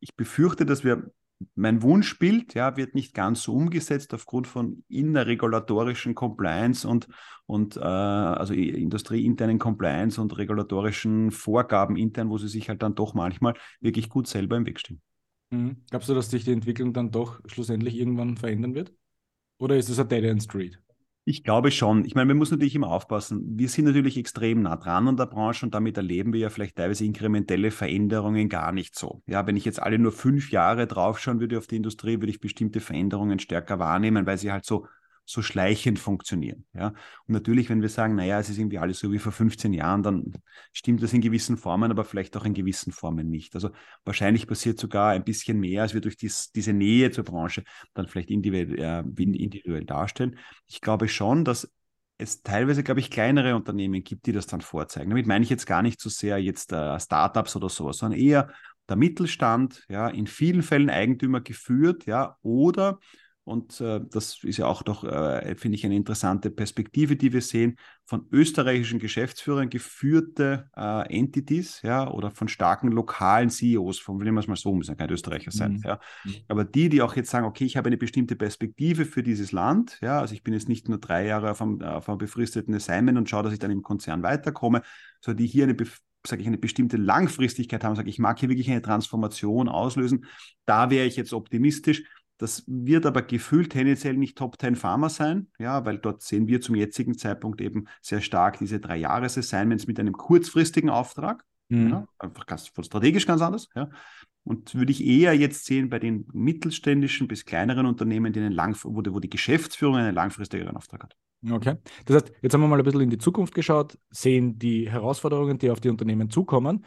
ich befürchte, dass wir mein Wunschbild ja, wird nicht ganz so umgesetzt aufgrund von innerregulatorischen Compliance und, und äh, also industrieinternen Compliance und regulatorischen Vorgaben intern, wo sie sich halt dann doch manchmal wirklich gut selber im Weg stehen. Mhm. Glaubst du, dass sich die Entwicklung dann doch schlussendlich irgendwann verändern wird? Oder ist es ein Dead End Street? Ich glaube schon. Ich meine, man muss natürlich immer aufpassen. Wir sind natürlich extrem nah dran an der Branche und damit erleben wir ja vielleicht teilweise inkrementelle Veränderungen gar nicht so. Ja, wenn ich jetzt alle nur fünf Jahre draufschauen würde auf die Industrie, würde ich bestimmte Veränderungen stärker wahrnehmen, weil sie halt so so schleichend funktionieren. Ja? Und natürlich, wenn wir sagen, naja, es ist irgendwie alles so wie vor 15 Jahren, dann stimmt das in gewissen Formen, aber vielleicht auch in gewissen Formen nicht. Also wahrscheinlich passiert sogar ein bisschen mehr, als wir durch dies, diese Nähe zur Branche dann vielleicht individuell, äh, individuell darstellen. Ich glaube schon, dass es teilweise, glaube ich, kleinere Unternehmen gibt, die das dann vorzeigen. Damit meine ich jetzt gar nicht so sehr jetzt äh, Startups oder sowas, sondern eher der Mittelstand, ja, in vielen Fällen Eigentümer geführt, ja, oder und äh, das ist ja auch doch, äh, finde ich, eine interessante Perspektive, die wir sehen, von österreichischen Geschäftsführern geführte äh, Entities, ja, oder von starken lokalen CEOs, von nehmen wir es mal so, müssen ja kein Österreicher sein, mhm. ja. Mhm. Aber die, die auch jetzt sagen, okay, ich habe eine bestimmte Perspektive für dieses Land, ja, also ich bin jetzt nicht nur drei Jahre auf einem, auf einem befristeten Assignment und schaue, dass ich dann im Konzern weiterkomme, sondern die hier eine sage ich, eine bestimmte Langfristigkeit haben, sage ich, mag hier wirklich eine Transformation auslösen, da wäre ich jetzt optimistisch, das wird aber gefühlt tendenziell nicht Top 10 Pharma sein, ja, weil dort sehen wir zum jetzigen Zeitpunkt eben sehr stark diese drei Jahres-Assignments mit einem kurzfristigen Auftrag. Mhm. Ja, einfach ganz, strategisch ganz anders. Ja. Und würde ich eher jetzt sehen bei den mittelständischen bis kleineren Unternehmen, die einen lang, wo, die, wo die Geschäftsführung einen langfristigeren Auftrag hat. Okay. Das heißt, jetzt haben wir mal ein bisschen in die Zukunft geschaut, sehen die Herausforderungen, die auf die Unternehmen zukommen.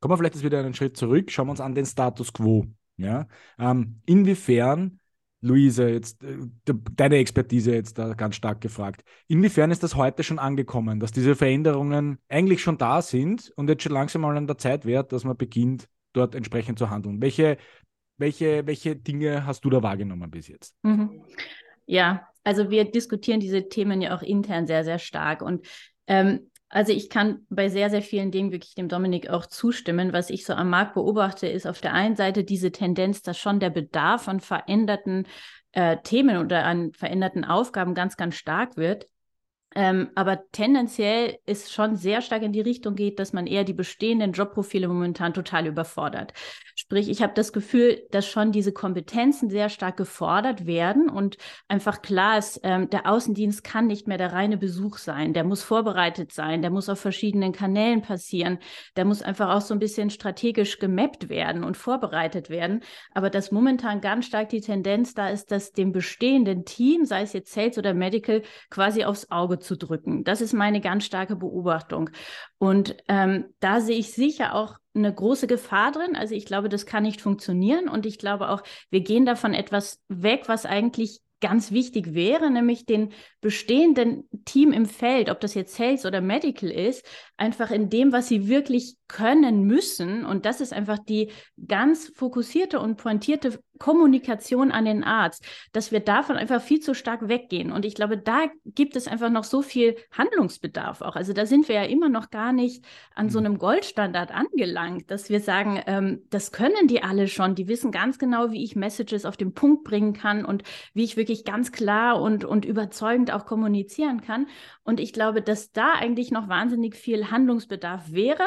Kommen wir vielleicht jetzt wieder einen Schritt zurück, schauen wir uns an den Status quo. Ja? Ähm, inwiefern, Luise, jetzt äh, deine Expertise jetzt da ganz stark gefragt, inwiefern ist das heute schon angekommen, dass diese Veränderungen eigentlich schon da sind und jetzt schon langsam mal an der Zeit wäre, dass man beginnt, dort entsprechend zu handeln? Welche, welche, welche Dinge hast du da wahrgenommen bis jetzt? Mhm. Ja, also wir diskutieren diese Themen ja auch intern sehr, sehr stark. Und ähm, also ich kann bei sehr, sehr vielen Dingen wirklich dem Dominik auch zustimmen. Was ich so am Markt beobachte, ist auf der einen Seite diese Tendenz, dass schon der Bedarf an veränderten äh, Themen oder an veränderten Aufgaben ganz, ganz stark wird. Ähm, aber tendenziell ist schon sehr stark in die Richtung geht, dass man eher die bestehenden Jobprofile momentan total überfordert. Sprich, ich habe das Gefühl, dass schon diese Kompetenzen sehr stark gefordert werden und einfach klar ist, ähm, der Außendienst kann nicht mehr der reine Besuch sein. Der muss vorbereitet sein, der muss auf verschiedenen Kanälen passieren, der muss einfach auch so ein bisschen strategisch gemappt werden und vorbereitet werden. Aber dass momentan ganz stark die Tendenz da ist, dass dem bestehenden Team, sei es jetzt Sales oder Medical, quasi aufs Auge zu drücken. Das ist meine ganz starke Beobachtung. Und ähm, da sehe ich sicher auch eine große Gefahr drin. Also ich glaube, das kann nicht funktionieren. Und ich glaube auch, wir gehen davon etwas weg, was eigentlich ganz wichtig wäre, nämlich den bestehenden Team im Feld, ob das jetzt Sales oder Medical ist, einfach in dem, was sie wirklich können müssen. Und das ist einfach die ganz fokussierte und pointierte Kommunikation an den Arzt, dass wir davon einfach viel zu stark weggehen. Und ich glaube, da gibt es einfach noch so viel Handlungsbedarf auch. Also da sind wir ja immer noch gar nicht an so mhm. einem Goldstandard angelangt, dass wir sagen, ähm, das können die alle schon. Die wissen ganz genau, wie ich Messages auf den Punkt bringen kann und wie ich wirklich ganz klar und, und überzeugend auch kommunizieren kann. Und ich glaube, dass da eigentlich noch wahnsinnig viel Handlungsbedarf wäre,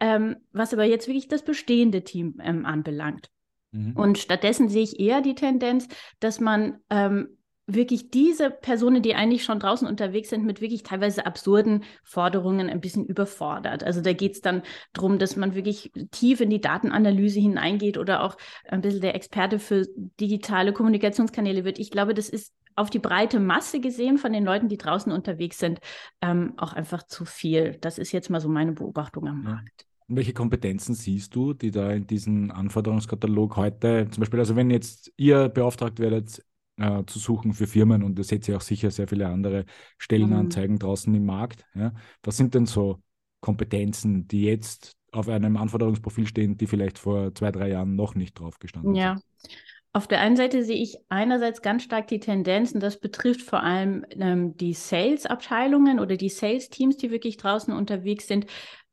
ähm, was aber jetzt wirklich das bestehende Team ähm, anbelangt. Mhm. Und stattdessen sehe ich eher die Tendenz, dass man ähm, wirklich diese Personen, die eigentlich schon draußen unterwegs sind, mit wirklich teilweise absurden Forderungen ein bisschen überfordert. Also da geht es dann darum, dass man wirklich tief in die Datenanalyse hineingeht oder auch ein bisschen der Experte für digitale Kommunikationskanäle wird. Ich glaube, das ist auf die breite Masse gesehen von den Leuten, die draußen unterwegs sind, ähm, auch einfach zu viel. Das ist jetzt mal so meine Beobachtung am Markt. Und welche Kompetenzen siehst du, die da in diesem Anforderungskatalog heute, zum Beispiel, also wenn jetzt ihr beauftragt werdet, äh, zu suchen für Firmen und ihr seht ja auch sicher sehr viele andere Stellenanzeigen mhm. draußen im Markt, ja, was sind denn so Kompetenzen, die jetzt auf einem Anforderungsprofil stehen, die vielleicht vor zwei, drei Jahren noch nicht drauf gestanden ja. sind? Ja, auf der einen Seite sehe ich einerseits ganz stark die Tendenz, und das betrifft vor allem ähm, die Sales-Abteilungen oder die Sales-Teams, die wirklich draußen unterwegs sind,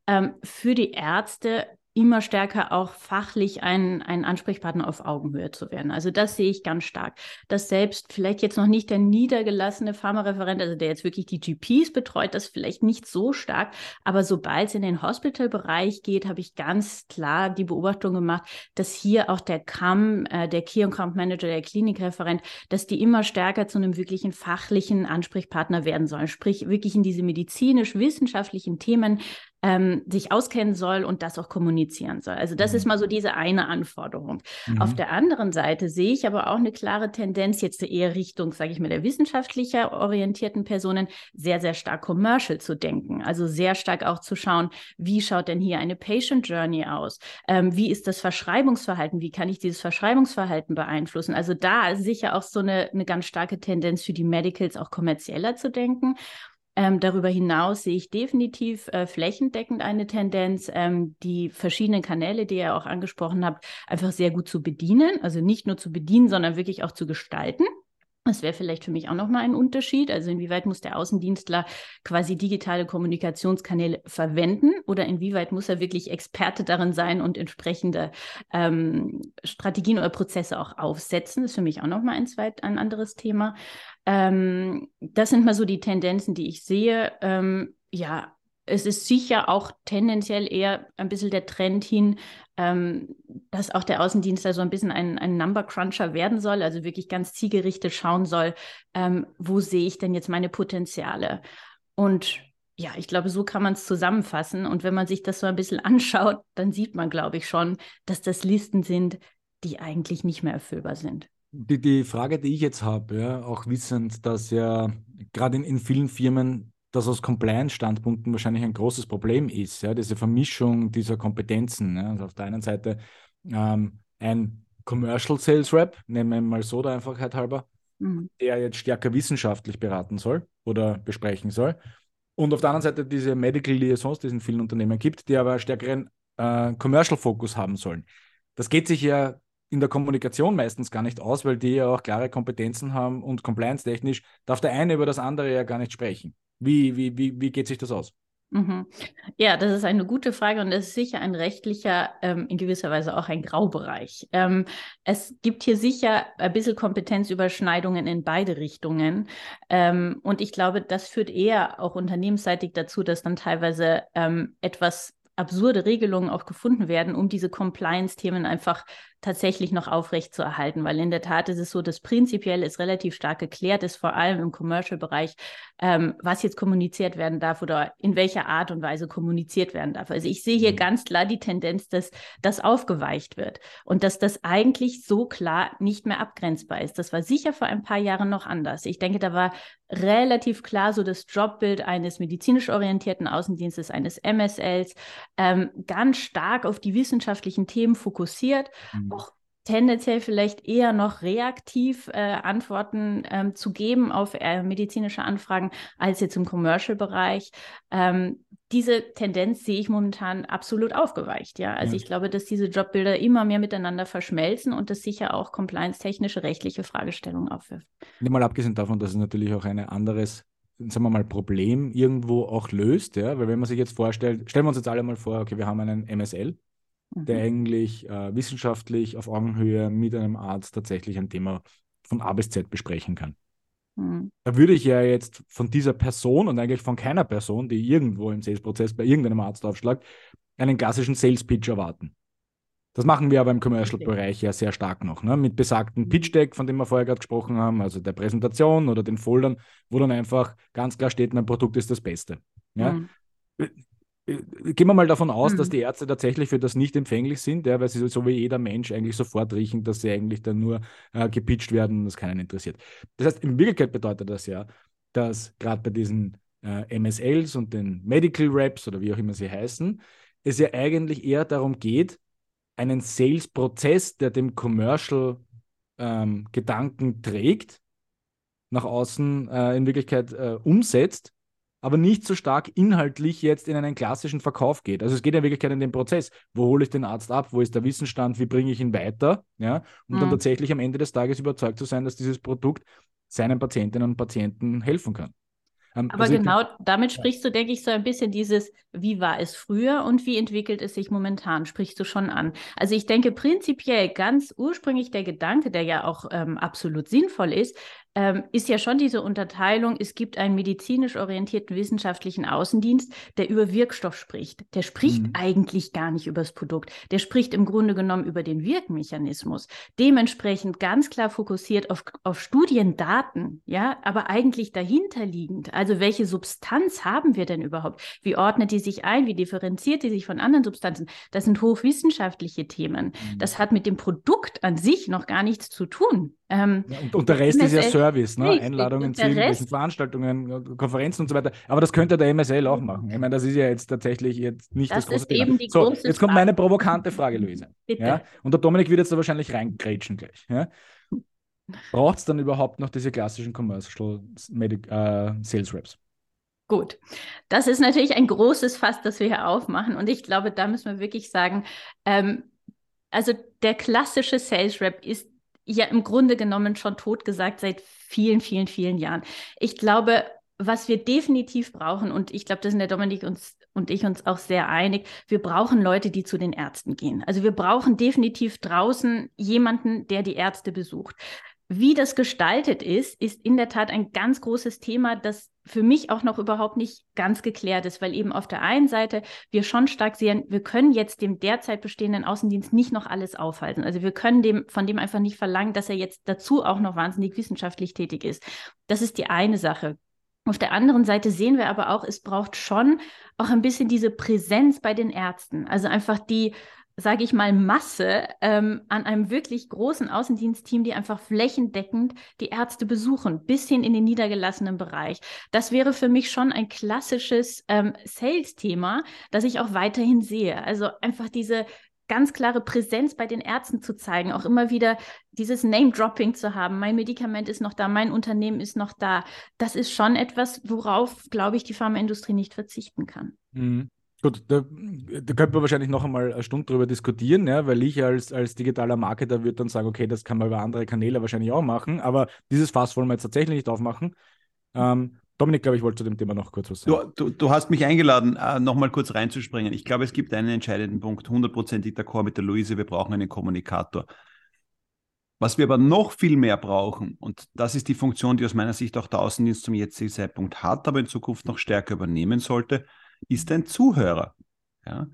ähm, für die Ärzte immer stärker auch fachlich ein, ein Ansprechpartner auf Augenhöhe zu werden. Also das sehe ich ganz stark. Dass selbst vielleicht jetzt noch nicht der niedergelassene Pharmareferent, also der jetzt wirklich die GPs betreut, das vielleicht nicht so stark, aber sobald es in den Hospital-Bereich geht, habe ich ganz klar die Beobachtung gemacht, dass hier auch der CAM, äh, der Key Account Manager, der Klinikreferent, dass die immer stärker zu einem wirklichen fachlichen Ansprechpartner werden sollen. Sprich, wirklich in diese medizinisch-wissenschaftlichen Themen ähm, sich auskennen soll und das auch kommunizieren soll. Also das mhm. ist mal so diese eine Anforderung. Mhm. Auf der anderen Seite sehe ich aber auch eine klare Tendenz jetzt eher Richtung, sage ich mal, der wissenschaftlicher orientierten Personen, sehr, sehr stark commercial zu denken. Also sehr stark auch zu schauen, wie schaut denn hier eine Patient Journey aus? Ähm, wie ist das Verschreibungsverhalten? Wie kann ich dieses Verschreibungsverhalten beeinflussen? Also da ist sicher auch so eine, eine ganz starke Tendenz für die Medicals auch kommerzieller zu denken. Ähm, darüber hinaus sehe ich definitiv äh, flächendeckend eine Tendenz, ähm, die verschiedenen Kanäle, die ihr auch angesprochen habt, einfach sehr gut zu bedienen. Also nicht nur zu bedienen, sondern wirklich auch zu gestalten. Das wäre vielleicht für mich auch nochmal ein Unterschied. Also inwieweit muss der Außendienstler quasi digitale Kommunikationskanäle verwenden oder inwieweit muss er wirklich Experte darin sein und entsprechende ähm, Strategien oder Prozesse auch aufsetzen? Das ist für mich auch nochmal ein, ein anderes Thema. Ähm, das sind mal so die Tendenzen, die ich sehe. Ähm, ja, es ist sicher auch tendenziell eher ein bisschen der Trend hin, ähm, dass auch der Außendienst da so ein bisschen ein, ein Number Cruncher werden soll, also wirklich ganz zielgerichtet schauen soll, ähm, wo sehe ich denn jetzt meine Potenziale? Und ja, ich glaube, so kann man es zusammenfassen. Und wenn man sich das so ein bisschen anschaut, dann sieht man, glaube ich, schon, dass das Listen sind, die eigentlich nicht mehr erfüllbar sind. Die, die Frage, die ich jetzt habe, ja, auch wissend, dass ja gerade in, in vielen Firmen das aus Compliance-Standpunkten wahrscheinlich ein großes Problem ist, ja, diese Vermischung dieser Kompetenzen. Ja. Also auf der einen Seite ähm, ein Commercial Sales Rep, nennen wir mal so der Einfachheit halber, mhm. der jetzt stärker wissenschaftlich beraten soll oder besprechen soll. Und auf der anderen Seite diese Medical Liaisons, die es in vielen Unternehmen gibt, die aber stärkeren äh, Commercial Fokus haben sollen. Das geht sich ja in der Kommunikation meistens gar nicht aus, weil die ja auch klare Kompetenzen haben und compliance-technisch darf der eine über das andere ja gar nicht sprechen. Wie, wie, wie, wie geht sich das aus? Mhm. Ja, das ist eine gute Frage und das ist sicher ein rechtlicher, ähm, in gewisser Weise auch ein Graubereich. Ähm, es gibt hier sicher ein bisschen Kompetenzüberschneidungen in beide Richtungen. Ähm, und ich glaube, das führt eher auch unternehmensseitig dazu, dass dann teilweise ähm, etwas absurde Regelungen auch gefunden werden, um diese Compliance-Themen einfach tatsächlich noch aufrecht zu erhalten, weil in der Tat ist es so, dass prinzipiell es relativ stark geklärt ist, vor allem im Commercial-Bereich, ähm, was jetzt kommuniziert werden darf oder in welcher Art und Weise kommuniziert werden darf. Also ich sehe hier mhm. ganz klar die Tendenz, dass das aufgeweicht wird und dass das eigentlich so klar nicht mehr abgrenzbar ist. Das war sicher vor ein paar Jahren noch anders. Ich denke, da war relativ klar so das Jobbild eines medizinisch orientierten Außendienstes, eines MSLs, ähm, ganz stark auf die wissenschaftlichen Themen fokussiert. Mhm auch tendenziell vielleicht eher noch reaktiv äh, Antworten ähm, zu geben auf äh, medizinische Anfragen als jetzt im Commercial-Bereich. Ähm, diese Tendenz sehe ich momentan absolut aufgeweicht. Ja, also ja. ich glaube, dass diese Jobbilder immer mehr miteinander verschmelzen und das sicher auch compliance-technische rechtliche Fragestellungen aufwirft. Mal abgesehen davon, dass es natürlich auch ein anderes sagen wir mal, Problem irgendwo auch löst, ja, weil wenn man sich jetzt vorstellt, stellen wir uns jetzt alle mal vor, okay, wir haben einen MSL, der mhm. eigentlich äh, wissenschaftlich auf Augenhöhe mit einem Arzt tatsächlich ein Thema von A bis Z besprechen kann. Mhm. Da würde ich ja jetzt von dieser Person und eigentlich von keiner Person, die irgendwo im Sales-Prozess bei irgendeinem Arzt aufschlagt, einen klassischen Sales-Pitch erwarten. Das machen wir aber im Commercial-Bereich ja sehr stark noch, ne? mit besagten mhm. Pitch-Deck, von dem wir vorher gerade gesprochen haben, also der Präsentation oder den Foldern, wo dann einfach ganz klar steht, mein Produkt ist das Beste. Ja? Mhm gehen wir mal davon aus, mhm. dass die Ärzte tatsächlich für das nicht empfänglich sind, ja, weil sie so wie jeder Mensch eigentlich sofort riechen, dass sie eigentlich dann nur äh, gepitcht werden und das keinen interessiert. Das heißt, in Wirklichkeit bedeutet das ja, dass gerade bei diesen äh, MSLs und den Medical Reps oder wie auch immer sie heißen, es ja eigentlich eher darum geht, einen Sales-Prozess, der dem Commercial-Gedanken ähm, trägt, nach außen äh, in Wirklichkeit äh, umsetzt aber nicht so stark inhaltlich jetzt in einen klassischen Verkauf geht. Also es geht ja wirklich in den Prozess. Wo hole ich den Arzt ab? Wo ist der Wissensstand? Wie bringe ich ihn weiter? Ja, um mhm. dann tatsächlich am Ende des Tages überzeugt zu sein, dass dieses Produkt seinen Patientinnen und Patienten helfen kann. Ähm, Aber also genau damit sprichst du, denke ich, so ein bisschen dieses, wie war es früher und wie entwickelt es sich momentan, sprichst du schon an. Also ich denke prinzipiell ganz ursprünglich der Gedanke, der ja auch ähm, absolut sinnvoll ist, ähm, ist ja schon diese Unterteilung, es gibt einen medizinisch orientierten wissenschaftlichen Außendienst, der über Wirkstoff spricht. Der spricht mhm. eigentlich gar nicht über das Produkt. Der spricht im Grunde genommen über den Wirkmechanismus. Dementsprechend ganz klar fokussiert auf, auf Studiendaten, ja, aber eigentlich dahinterliegend. Also welche Substanz haben wir denn überhaupt? Wie ordnet die sich ein? Wie differenziert die sich von anderen Substanzen? Das sind hochwissenschaftliche Themen. Mhm. Das hat mit dem Produkt an sich noch gar nichts zu tun. Ähm, ja, und, und, der Rest ist ja Service, ne? Einladungen zu irgendwelchen Veranstaltungen, Konferenzen und so weiter. Aber das könnte der MSL auch machen. Ich meine, das ist ja jetzt tatsächlich jetzt nicht das, das große Thema. so, jetzt kommt meine provokante Frage, Luise. Bitte. Ja? Und der Dominik wird jetzt da wahrscheinlich reingrätschen gleich. Ja? Braucht es dann überhaupt noch diese klassischen Commercial Medic, äh, Sales Reps? Gut, das ist natürlich ein großes Fass, das wir hier aufmachen. Und ich glaube, da müssen wir wirklich sagen, ähm, also der klassische Sales Rep ist ja im Grunde genommen schon totgesagt seit vielen, vielen, vielen Jahren. Ich glaube, was wir definitiv brauchen, und ich glaube, da sind der Dominik uns und ich uns auch sehr einig, wir brauchen Leute, die zu den Ärzten gehen. Also wir brauchen definitiv draußen jemanden, der die Ärzte besucht. Wie das gestaltet ist, ist in der Tat ein ganz großes Thema, das für mich auch noch überhaupt nicht ganz geklärt ist, weil eben auf der einen Seite wir schon stark sehen, wir können jetzt dem derzeit bestehenden Außendienst nicht noch alles aufhalten. Also wir können dem von dem einfach nicht verlangen, dass er jetzt dazu auch noch wahnsinnig wissenschaftlich tätig ist. Das ist die eine Sache. Auf der anderen Seite sehen wir aber auch, es braucht schon auch ein bisschen diese Präsenz bei den Ärzten. Also einfach die sage ich mal, Masse ähm, an einem wirklich großen Außendienstteam, die einfach flächendeckend die Ärzte besuchen, bis hin in den niedergelassenen Bereich. Das wäre für mich schon ein klassisches ähm, Sales-Thema, das ich auch weiterhin sehe. Also einfach diese ganz klare Präsenz bei den Ärzten zu zeigen, auch immer wieder dieses Name-Dropping zu haben. Mein Medikament ist noch da, mein Unternehmen ist noch da. Das ist schon etwas, worauf, glaube ich, die Pharmaindustrie nicht verzichten kann. Mhm. Gut, da, da könnte man wahrscheinlich noch einmal eine Stunde drüber diskutieren, ja, weil ich als, als digitaler Marketer würde dann sagen, okay, das kann man über andere Kanäle wahrscheinlich auch machen, aber dieses Fass wollen wir jetzt tatsächlich nicht aufmachen. Ähm, Dominik, glaube ich, wollte zu dem Thema noch kurz was sagen. Du, du, du hast mich eingeladen, äh, nochmal kurz reinzuspringen. Ich glaube, es gibt einen entscheidenden Punkt, hundertprozentig d'accord mit der Luise, wir brauchen einen Kommunikator. Was wir aber noch viel mehr brauchen, und das ist die Funktion, die aus meiner Sicht auch der Außendienst zum jetzigen Zeitpunkt hat, aber in Zukunft noch stärker übernehmen sollte, ist ein Zuhörer. Ja,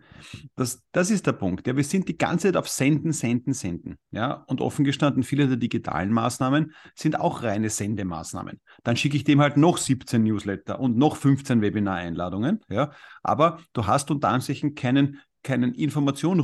das, das ist der Punkt. Ja, wir sind die ganze Zeit auf Senden, Senden, Senden. Ja, und offen gestanden, viele der digitalen Maßnahmen sind auch reine Sendemaßnahmen. Dann schicke ich dem halt noch 17 Newsletter und noch 15 Webinareinladungen. Ja, aber du hast unter Anführungszeichen keinen keinen Information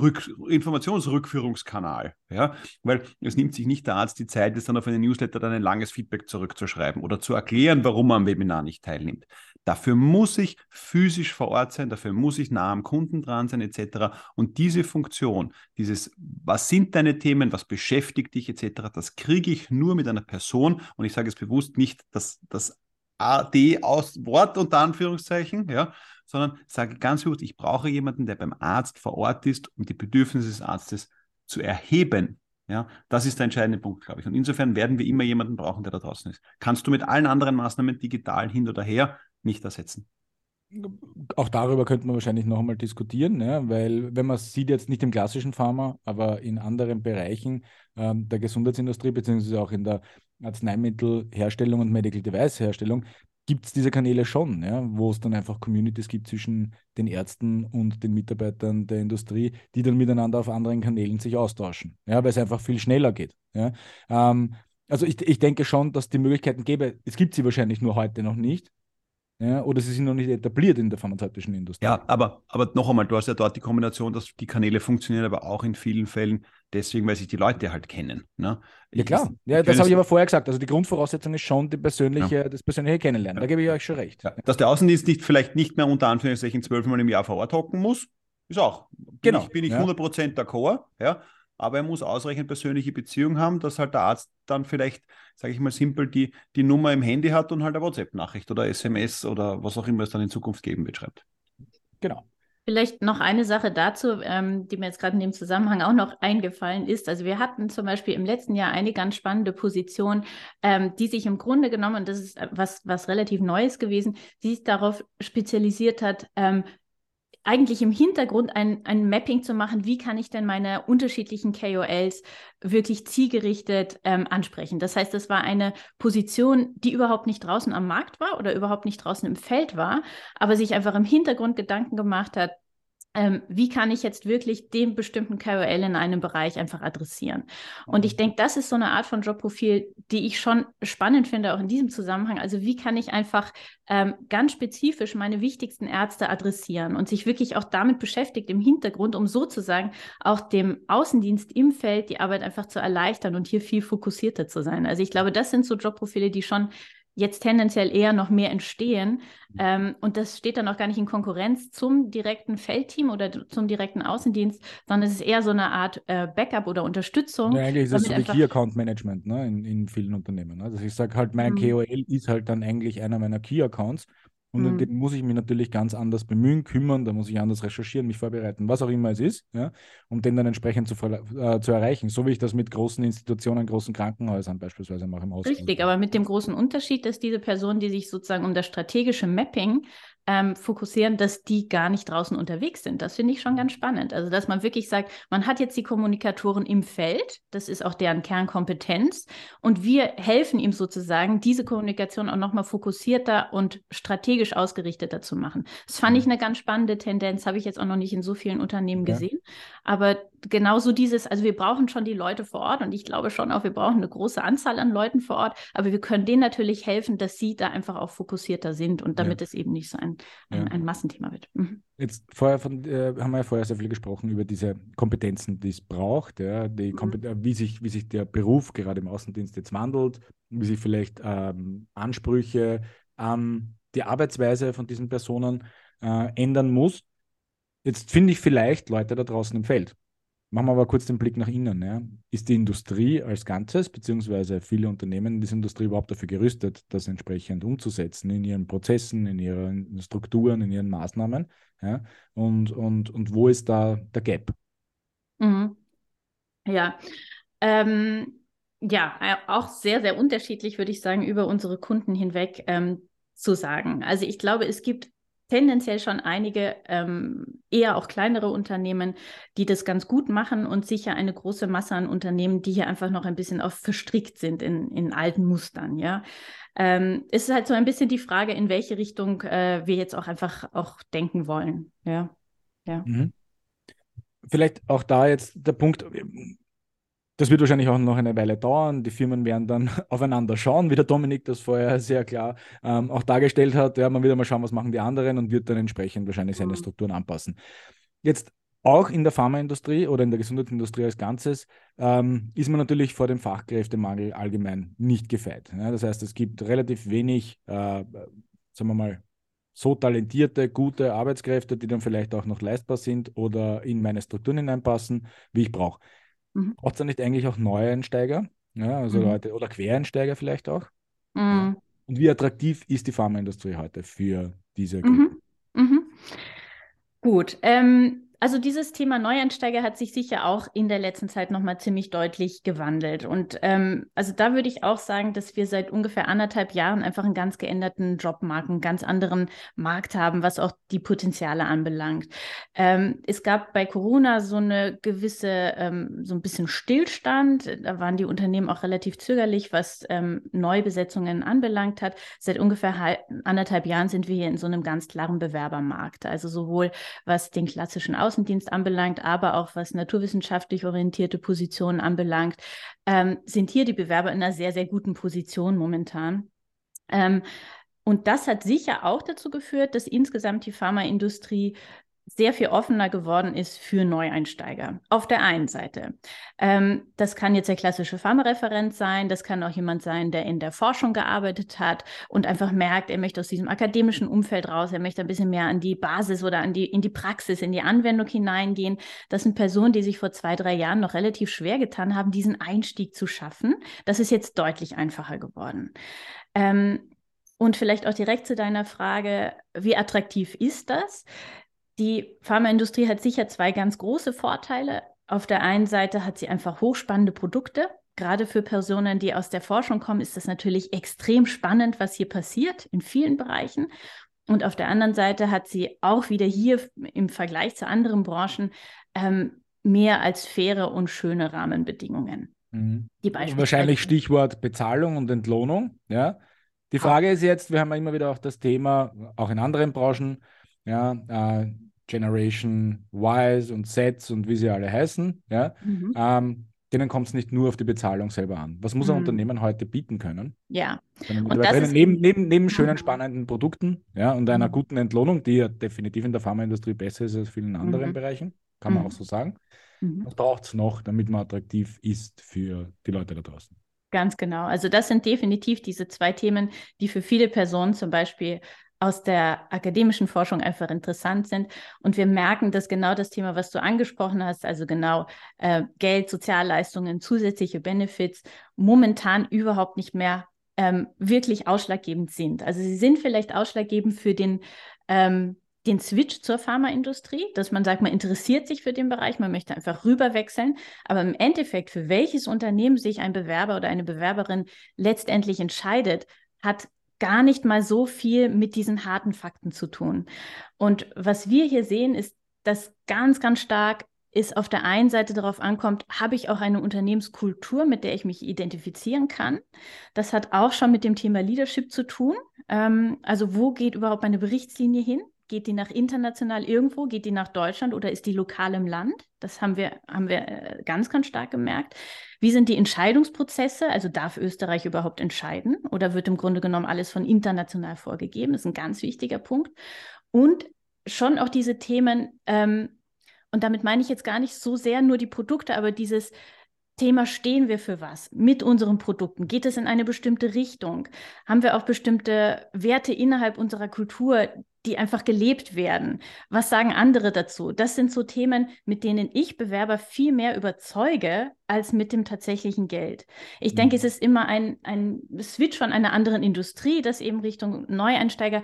Informationsrückführungskanal, ja, weil es nimmt sich nicht der Arzt die Zeit, jetzt dann auf einen Newsletter dann ein langes Feedback zurückzuschreiben oder zu erklären, warum er am Webinar nicht teilnimmt. Dafür muss ich physisch vor Ort sein, dafür muss ich nah am Kunden dran sein, etc. Und diese Funktion, dieses, was sind deine Themen, was beschäftigt dich, etc., das kriege ich nur mit einer Person. Und ich sage es bewusst nicht, dass das AD aus Wort unter Anführungszeichen, ja, sondern sage ganz bewusst, ich brauche jemanden, der beim Arzt vor Ort ist, um die Bedürfnisse des Arztes zu erheben. Ja, das ist der entscheidende Punkt, glaube ich. Und insofern werden wir immer jemanden brauchen, der da draußen ist. Kannst du mit allen anderen Maßnahmen digital hin oder her nicht ersetzen. Auch darüber könnte man wahrscheinlich noch einmal diskutieren, ja, weil wenn man sieht jetzt nicht im klassischen Pharma, aber in anderen Bereichen ähm, der Gesundheitsindustrie beziehungsweise auch in der Arzneimittelherstellung und Medical Device Herstellung gibt es diese Kanäle schon, ja, wo es dann einfach Communities gibt zwischen den Ärzten und den Mitarbeitern der Industrie, die dann miteinander auf anderen Kanälen sich austauschen, ja, weil es einfach viel schneller geht. Ja. Ähm, also ich, ich denke schon, dass die Möglichkeiten gäbe, es gibt sie wahrscheinlich nur heute noch nicht, ja, oder sie sind noch nicht etabliert in der pharmazeutischen Industrie. Ja, aber, aber noch einmal, du hast ja dort die Kombination, dass die Kanäle funktionieren, aber auch in vielen Fällen deswegen, weil sich die Leute halt kennen. Ne? ja, klar. Ja, das habe ich aber vorher gesagt. Also die Grundvoraussetzung ist schon die persönliche, ja. das persönliche Kennenlernen. Ja. Da gebe ich euch schon recht. Ja. Dass der Außendienst nicht vielleicht nicht mehr unter Anführungszeichen zwölfmal im Jahr vor Ort hocken muss, ist auch. Bin genau. Ich, bin ich ja. 100% d'accord. Ja aber er muss ausreichend persönliche Beziehung haben, dass halt der Arzt dann vielleicht, sage ich mal simpel, die, die Nummer im Handy hat und halt eine WhatsApp-Nachricht oder SMS oder was auch immer es dann in Zukunft geben wird, schreibt. Genau. Vielleicht noch eine Sache dazu, ähm, die mir jetzt gerade in dem Zusammenhang auch noch eingefallen ist. Also wir hatten zum Beispiel im letzten Jahr eine ganz spannende Position, ähm, die sich im Grunde genommen, und das ist was, was relativ Neues gewesen, die sich darauf spezialisiert hat, ähm, eigentlich im Hintergrund ein, ein Mapping zu machen, wie kann ich denn meine unterschiedlichen KOLs wirklich zielgerichtet ähm, ansprechen. Das heißt, das war eine Position, die überhaupt nicht draußen am Markt war oder überhaupt nicht draußen im Feld war, aber sich einfach im Hintergrund Gedanken gemacht hat, ähm, wie kann ich jetzt wirklich den bestimmten KOL in einem Bereich einfach adressieren. Und ich mhm. denke, das ist so eine Art von Jobprofil, die ich schon spannend finde, auch in diesem Zusammenhang. Also wie kann ich einfach ähm, ganz spezifisch meine wichtigsten Ärzte adressieren und sich wirklich auch damit beschäftigt im Hintergrund, um sozusagen auch dem Außendienst im Feld die Arbeit einfach zu erleichtern und hier viel fokussierter zu sein. Also ich glaube, das sind so Jobprofile, die schon jetzt tendenziell eher noch mehr entstehen. Mhm. Ähm, und das steht dann auch gar nicht in Konkurrenz zum direkten Feldteam oder zum direkten Außendienst, sondern es ist eher so eine Art äh, Backup oder Unterstützung. Ja, eigentlich ist es so wie Key Account Management ne, in, in vielen Unternehmen. Ne? Also ich sage halt, mein mhm. KOL ist halt dann eigentlich einer meiner Key Accounts und mhm. den muss ich mich natürlich ganz anders bemühen, kümmern, da muss ich anders recherchieren, mich vorbereiten, was auch immer es ist, ja, um den dann entsprechend zu, äh, zu erreichen. So wie ich das mit großen Institutionen, großen Krankenhäusern beispielsweise mache im Ausland. Richtig, aber mit dem großen Unterschied, dass diese Person, die sich sozusagen um das strategische Mapping ähm, fokussieren, dass die gar nicht draußen unterwegs sind. Das finde ich schon ganz spannend. Also, dass man wirklich sagt, man hat jetzt die Kommunikatoren im Feld, das ist auch deren Kernkompetenz, und wir helfen ihm sozusagen, diese Kommunikation auch nochmal fokussierter und strategisch ausgerichteter zu machen. Das fand ich mhm. eine ganz spannende Tendenz, habe ich jetzt auch noch nicht in so vielen Unternehmen ja. gesehen. Aber genauso dieses, also wir brauchen schon die Leute vor Ort und ich glaube schon auch, wir brauchen eine große Anzahl an Leuten vor Ort, aber wir können denen natürlich helfen, dass sie da einfach auch fokussierter sind und damit ja. es eben nicht so ein, ein, ja. ein Massenthema wird. Mhm. Jetzt vorher von, äh, haben wir ja vorher sehr viel gesprochen über diese Kompetenzen, die es braucht, ja, die mhm. wie, sich, wie sich der Beruf gerade im Außendienst jetzt wandelt, wie sich vielleicht ähm, Ansprüche an die Arbeitsweise von diesen Personen äh, ändern muss. Jetzt finde ich vielleicht Leute da draußen im Feld, Machen wir aber kurz den Blick nach innen. Ja. Ist die Industrie als Ganzes, beziehungsweise viele Unternehmen in dieser Industrie überhaupt dafür gerüstet, das entsprechend umzusetzen in ihren Prozessen, in ihren Strukturen, in ihren Maßnahmen? Ja. Und, und, und wo ist da der Gap? Mhm. Ja. Ähm, ja, äh, auch sehr, sehr unterschiedlich, würde ich sagen, über unsere Kunden hinweg ähm, zu sagen. Also ich glaube, es gibt tendenziell schon einige ähm, eher auch kleinere Unternehmen, die das ganz gut machen und sicher eine große Masse an Unternehmen, die hier einfach noch ein bisschen auf verstrickt sind in, in alten Mustern, ja. Ähm, es ist halt so ein bisschen die Frage, in welche Richtung äh, wir jetzt auch einfach auch denken wollen, ja. ja. Mhm. Vielleicht auch da jetzt der Punkt, das wird wahrscheinlich auch noch eine Weile dauern. Die Firmen werden dann aufeinander schauen, wie der Dominik das vorher sehr klar ähm, auch dargestellt hat. Ja, man wird mal schauen, was machen die anderen und wird dann entsprechend wahrscheinlich seine mhm. Strukturen anpassen. Jetzt auch in der Pharmaindustrie oder in der Gesundheitsindustrie als Ganzes ähm, ist man natürlich vor dem Fachkräftemangel allgemein nicht gefeit. Ja, das heißt, es gibt relativ wenig, äh, sagen wir mal, so talentierte, gute Arbeitskräfte, die dann vielleicht auch noch leistbar sind oder in meine Strukturen hineinpassen, wie ich brauche. Mhm. Braucht es dann nicht eigentlich auch neue Einsteiger? Ja, also mhm. Leute oder Quereinsteiger vielleicht auch? Mhm. Ja. Und wie attraktiv ist die Pharmaindustrie heute für diese mhm. Gruppen? Mhm. Gut. Ähm, also dieses Thema Neueinsteiger hat sich sicher auch in der letzten Zeit nochmal ziemlich deutlich gewandelt. Und ähm, also da würde ich auch sagen, dass wir seit ungefähr anderthalb Jahren einfach einen ganz geänderten Jobmarkt, einen ganz anderen Markt haben, was auch die Potenziale anbelangt. Ähm, es gab bei Corona so eine gewisse, ähm, so ein bisschen Stillstand. Da waren die Unternehmen auch relativ zögerlich, was ähm, Neubesetzungen anbelangt hat. Seit ungefähr anderthalb Jahren sind wir hier in so einem ganz klaren Bewerbermarkt. Also sowohl was den klassischen Aus Außendienst anbelangt, aber auch was naturwissenschaftlich orientierte Positionen anbelangt, ähm, sind hier die Bewerber in einer sehr, sehr guten Position momentan. Ähm, und das hat sicher auch dazu geführt, dass insgesamt die Pharmaindustrie sehr viel offener geworden ist für Neueinsteiger. Auf der einen Seite. Ähm, das kann jetzt der klassische Pharmareferent sein, das kann auch jemand sein, der in der Forschung gearbeitet hat und einfach merkt, er möchte aus diesem akademischen Umfeld raus, er möchte ein bisschen mehr an die Basis oder an die, in die Praxis, in die Anwendung hineingehen. Das sind Personen, die sich vor zwei, drei Jahren noch relativ schwer getan haben, diesen Einstieg zu schaffen. Das ist jetzt deutlich einfacher geworden. Ähm, und vielleicht auch direkt zu deiner Frage, wie attraktiv ist das? Die Pharmaindustrie hat sicher zwei ganz große Vorteile. Auf der einen Seite hat sie einfach hochspannende Produkte. Gerade für Personen, die aus der Forschung kommen, ist das natürlich extrem spannend, was hier passiert in vielen Bereichen. Und auf der anderen Seite hat sie auch wieder hier im Vergleich zu anderen Branchen ähm, mehr als faire und schöne Rahmenbedingungen. Mhm. Wahrscheinlich Stichwort Bezahlung und Entlohnung. Ja. Die Frage ist jetzt, wir haben immer wieder auch das Thema, auch in anderen Branchen, ja, äh, Generation Ys und Sets und wie sie alle heißen, ja, mhm. ähm, denen kommt es nicht nur auf die Bezahlung selber an. Was muss ein mhm. Unternehmen heute bieten können? Ja. Und das ist neben, neben, neben schönen, spannenden Produkten ja, und einer mhm. guten Entlohnung, die ja definitiv in der Pharmaindustrie besser ist als in vielen anderen mhm. Bereichen, kann man mhm. auch so sagen. Mhm. Was braucht es noch, damit man attraktiv ist für die Leute da draußen? Ganz genau. Also das sind definitiv diese zwei Themen, die für viele Personen zum Beispiel aus der akademischen Forschung einfach interessant sind. Und wir merken, dass genau das Thema, was du angesprochen hast, also genau äh, Geld, Sozialleistungen, zusätzliche Benefits, momentan überhaupt nicht mehr ähm, wirklich ausschlaggebend sind. Also sie sind vielleicht ausschlaggebend für den ähm, den Switch zur Pharmaindustrie, dass man sagt, man interessiert sich für den Bereich, man möchte einfach rüberwechseln. Aber im Endeffekt, für welches Unternehmen sich ein Bewerber oder eine Bewerberin letztendlich entscheidet, hat gar nicht mal so viel mit diesen harten Fakten zu tun. Und was wir hier sehen, ist, dass ganz, ganz stark es auf der einen Seite darauf ankommt, habe ich auch eine Unternehmenskultur, mit der ich mich identifizieren kann. Das hat auch schon mit dem Thema Leadership zu tun. Ähm, also wo geht überhaupt meine Berichtslinie hin? Geht die nach international irgendwo? Geht die nach Deutschland oder ist die lokal im Land? Das haben wir, haben wir äh, ganz, ganz stark gemerkt. Wie sind die Entscheidungsprozesse? Also darf Österreich überhaupt entscheiden oder wird im Grunde genommen alles von international vorgegeben? Das ist ein ganz wichtiger Punkt. Und schon auch diese Themen, ähm, und damit meine ich jetzt gar nicht so sehr nur die Produkte, aber dieses Thema stehen wir für was mit unseren Produkten? Geht es in eine bestimmte Richtung? Haben wir auch bestimmte Werte innerhalb unserer Kultur, die einfach gelebt werden. Was sagen andere dazu? Das sind so Themen, mit denen ich Bewerber viel mehr überzeuge als mit dem tatsächlichen Geld. Ich mhm. denke, es ist immer ein, ein Switch von einer anderen Industrie, das eben Richtung Neueinsteiger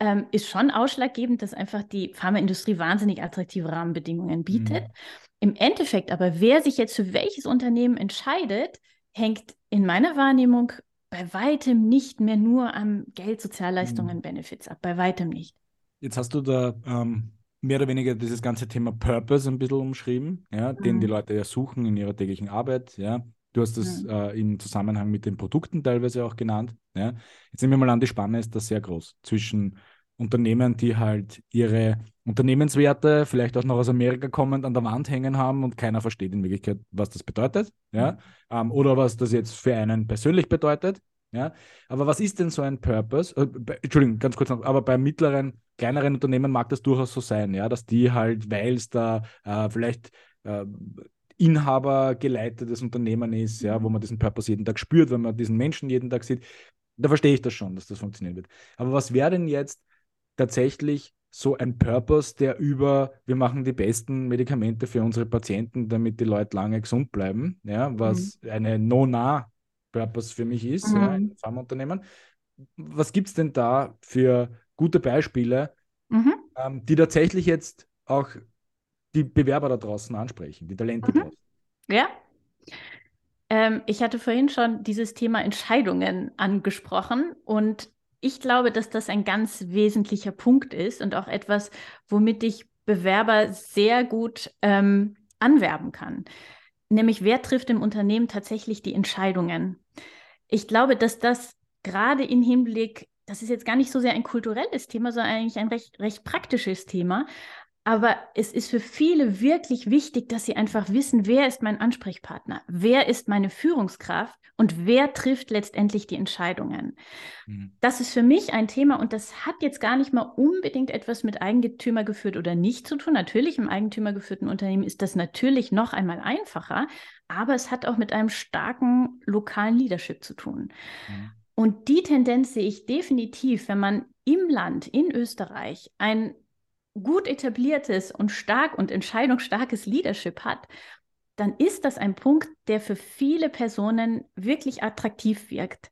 ähm, ist schon ausschlaggebend, dass einfach die Pharmaindustrie wahnsinnig attraktive Rahmenbedingungen bietet. Mhm. Im Endeffekt aber, wer sich jetzt für welches Unternehmen entscheidet, hängt in meiner Wahrnehmung bei weitem nicht mehr nur am Geld, Sozialleistungen, mhm. Benefits ab. Bei weitem nicht. Jetzt hast du da ähm, mehr oder weniger dieses ganze Thema Purpose ein bisschen umschrieben, ja, mhm. den die Leute ja suchen in ihrer täglichen Arbeit. Ja. Du hast das mhm. äh, im Zusammenhang mit den Produkten teilweise auch genannt. Ja. Jetzt nehmen wir mal an, die Spanne ist da sehr groß zwischen Unternehmen, die halt ihre Unternehmenswerte, vielleicht auch noch aus Amerika kommend, an der Wand hängen haben und keiner versteht in Wirklichkeit, was das bedeutet, ja, mhm. ähm, oder was das jetzt für einen persönlich bedeutet, ja. Aber was ist denn so ein Purpose? Äh, bei, Entschuldigung, ganz kurz noch, aber bei mittleren, kleineren Unternehmen mag das durchaus so sein, ja, dass die halt, weil es da äh, vielleicht äh, Inhaber geleitetes Unternehmen ist, ja, wo man diesen Purpose jeden Tag spürt, wenn man diesen Menschen jeden Tag sieht, da verstehe ich das schon, dass das funktionieren wird. Aber was wäre denn jetzt tatsächlich so ein Purpose, der über, wir machen die besten Medikamente für unsere Patienten, damit die Leute lange gesund bleiben, ja, was mhm. eine No-Nah-Purpose für mich ist, mhm. ja, ein Pharmaunternehmen. Was gibt es denn da für gute Beispiele, mhm. ähm, die tatsächlich jetzt auch die Bewerber da draußen ansprechen, die Talente mhm. draußen? Ja. Ähm, ich hatte vorhin schon dieses Thema Entscheidungen angesprochen und ich glaube, dass das ein ganz wesentlicher Punkt ist und auch etwas, womit ich Bewerber sehr gut ähm, anwerben kann. Nämlich, wer trifft im Unternehmen tatsächlich die Entscheidungen? Ich glaube, dass das gerade im Hinblick, das ist jetzt gar nicht so sehr ein kulturelles Thema, sondern eigentlich ein recht, recht praktisches Thema. Aber es ist für viele wirklich wichtig, dass sie einfach wissen, wer ist mein Ansprechpartner, wer ist meine Führungskraft und wer trifft letztendlich die Entscheidungen. Mhm. Das ist für mich ein Thema und das hat jetzt gar nicht mal unbedingt etwas mit Eigentümer geführt oder nicht zu tun. Natürlich im eigentümergeführten Unternehmen ist das natürlich noch einmal einfacher, aber es hat auch mit einem starken lokalen Leadership zu tun. Mhm. Und die Tendenz sehe ich definitiv, wenn man im Land, in Österreich, ein gut etabliertes und stark und entscheidungsstarkes Leadership hat, dann ist das ein Punkt, der für viele Personen wirklich attraktiv wirkt.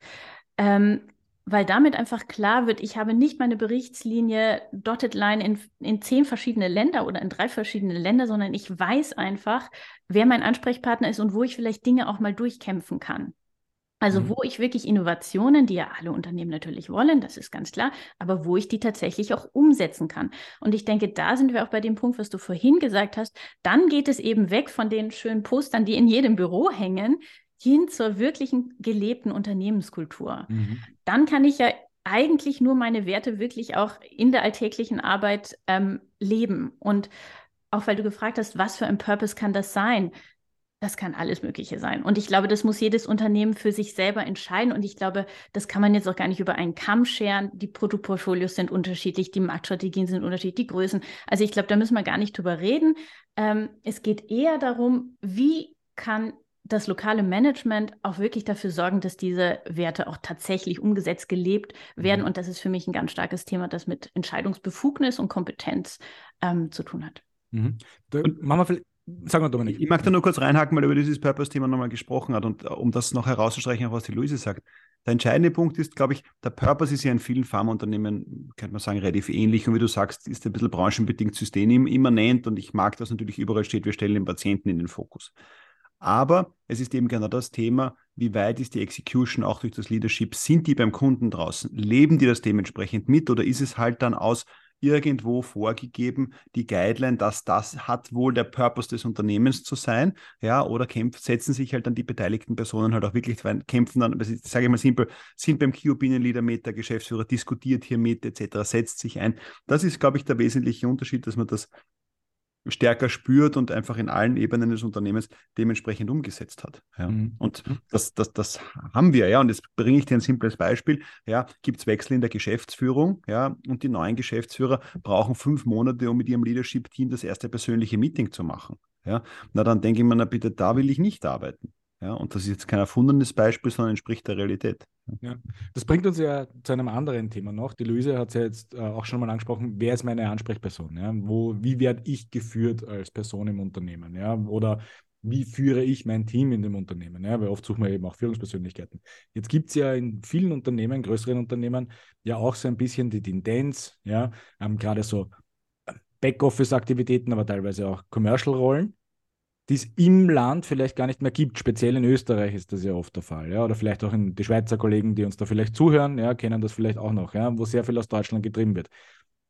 Ähm, weil damit einfach klar wird, ich habe nicht meine Berichtslinie Dotted Line in, in zehn verschiedene Länder oder in drei verschiedene Länder, sondern ich weiß einfach, wer mein Ansprechpartner ist und wo ich vielleicht Dinge auch mal durchkämpfen kann. Also mhm. wo ich wirklich Innovationen, die ja alle Unternehmen natürlich wollen, das ist ganz klar, aber wo ich die tatsächlich auch umsetzen kann. Und ich denke, da sind wir auch bei dem Punkt, was du vorhin gesagt hast. Dann geht es eben weg von den schönen Postern, die in jedem Büro hängen, hin zur wirklichen gelebten Unternehmenskultur. Mhm. Dann kann ich ja eigentlich nur meine Werte wirklich auch in der alltäglichen Arbeit ähm, leben. Und auch weil du gefragt hast, was für ein Purpose kann das sein? Das kann alles Mögliche sein. Und ich glaube, das muss jedes Unternehmen für sich selber entscheiden. Und ich glaube, das kann man jetzt auch gar nicht über einen Kamm scheren. Die Produktportfolios sind unterschiedlich, die Marktstrategien sind unterschiedlich, die Größen. Also ich glaube, da müssen wir gar nicht drüber reden. Ähm, es geht eher darum, wie kann das lokale Management auch wirklich dafür sorgen, dass diese Werte auch tatsächlich umgesetzt, gelebt werden. Mhm. Und das ist für mich ein ganz starkes Thema, das mit Entscheidungsbefugnis und Kompetenz ähm, zu tun hat. Mhm. Da, machen wir vielleicht Sag mal, Dominik. Ich mag da nur kurz reinhaken, weil er über dieses Purpose-Thema nochmal gesprochen hat und äh, um das noch herauszustreichen, was die Luise sagt. Der entscheidende Punkt ist, glaube ich, der Purpose ist ja in vielen Pharmaunternehmen, könnte man sagen, relativ ähnlich und wie du sagst, ist ein bisschen branchenbedingt systemimmanent und ich mag, dass natürlich überall steht, wir stellen den Patienten in den Fokus. Aber es ist eben genau das Thema, wie weit ist die Execution auch durch das Leadership? Sind die beim Kunden draußen? Leben die das dementsprechend mit oder ist es halt dann aus irgendwo vorgegeben, die Guideline, dass das hat wohl der Purpose des Unternehmens zu sein, ja, oder kämpfen, setzen sich halt dann die beteiligten Personen halt auch wirklich, kämpfen dann, sage ich mal simpel, sind beim Key Opinion Leader mit, der Geschäftsführer diskutiert hier mit, etc., setzt sich ein. Das ist, glaube ich, der wesentliche Unterschied, dass man das stärker spürt und einfach in allen Ebenen des Unternehmens dementsprechend umgesetzt hat. Ja. Mhm. Und mhm. das, das, das haben wir, ja. Und jetzt bringe ich dir ein simples Beispiel. Ja, gibt es Wechsel in der Geschäftsführung, ja, und die neuen Geschäftsführer brauchen fünf Monate, um mit ihrem Leadership-Team das erste persönliche Meeting zu machen. Ja, na dann denke ich mir, na bitte, da will ich nicht arbeiten. Ja, und das ist jetzt kein erfundenes Beispiel, sondern entspricht der Realität. Ja. Das bringt uns ja zu einem anderen Thema noch. Die Luise hat es ja jetzt äh, auch schon mal angesprochen, wer ist meine Ansprechperson? Ja? Wo, wie werde ich geführt als Person im Unternehmen? Ja? Oder wie führe ich mein Team in dem Unternehmen? Ja? Weil oft suchen wir eben auch Führungspersönlichkeiten. Jetzt gibt es ja in vielen Unternehmen, größeren Unternehmen, ja auch so ein bisschen die Tendenz, ja, ähm, gerade so Backoffice-Aktivitäten, aber teilweise auch Commercial-Rollen, die es im Land vielleicht gar nicht mehr gibt. Speziell in Österreich ist das ja oft der Fall. Ja? Oder vielleicht auch in die Schweizer Kollegen, die uns da vielleicht zuhören, ja, kennen das vielleicht auch noch, ja? wo sehr viel aus Deutschland getrieben wird.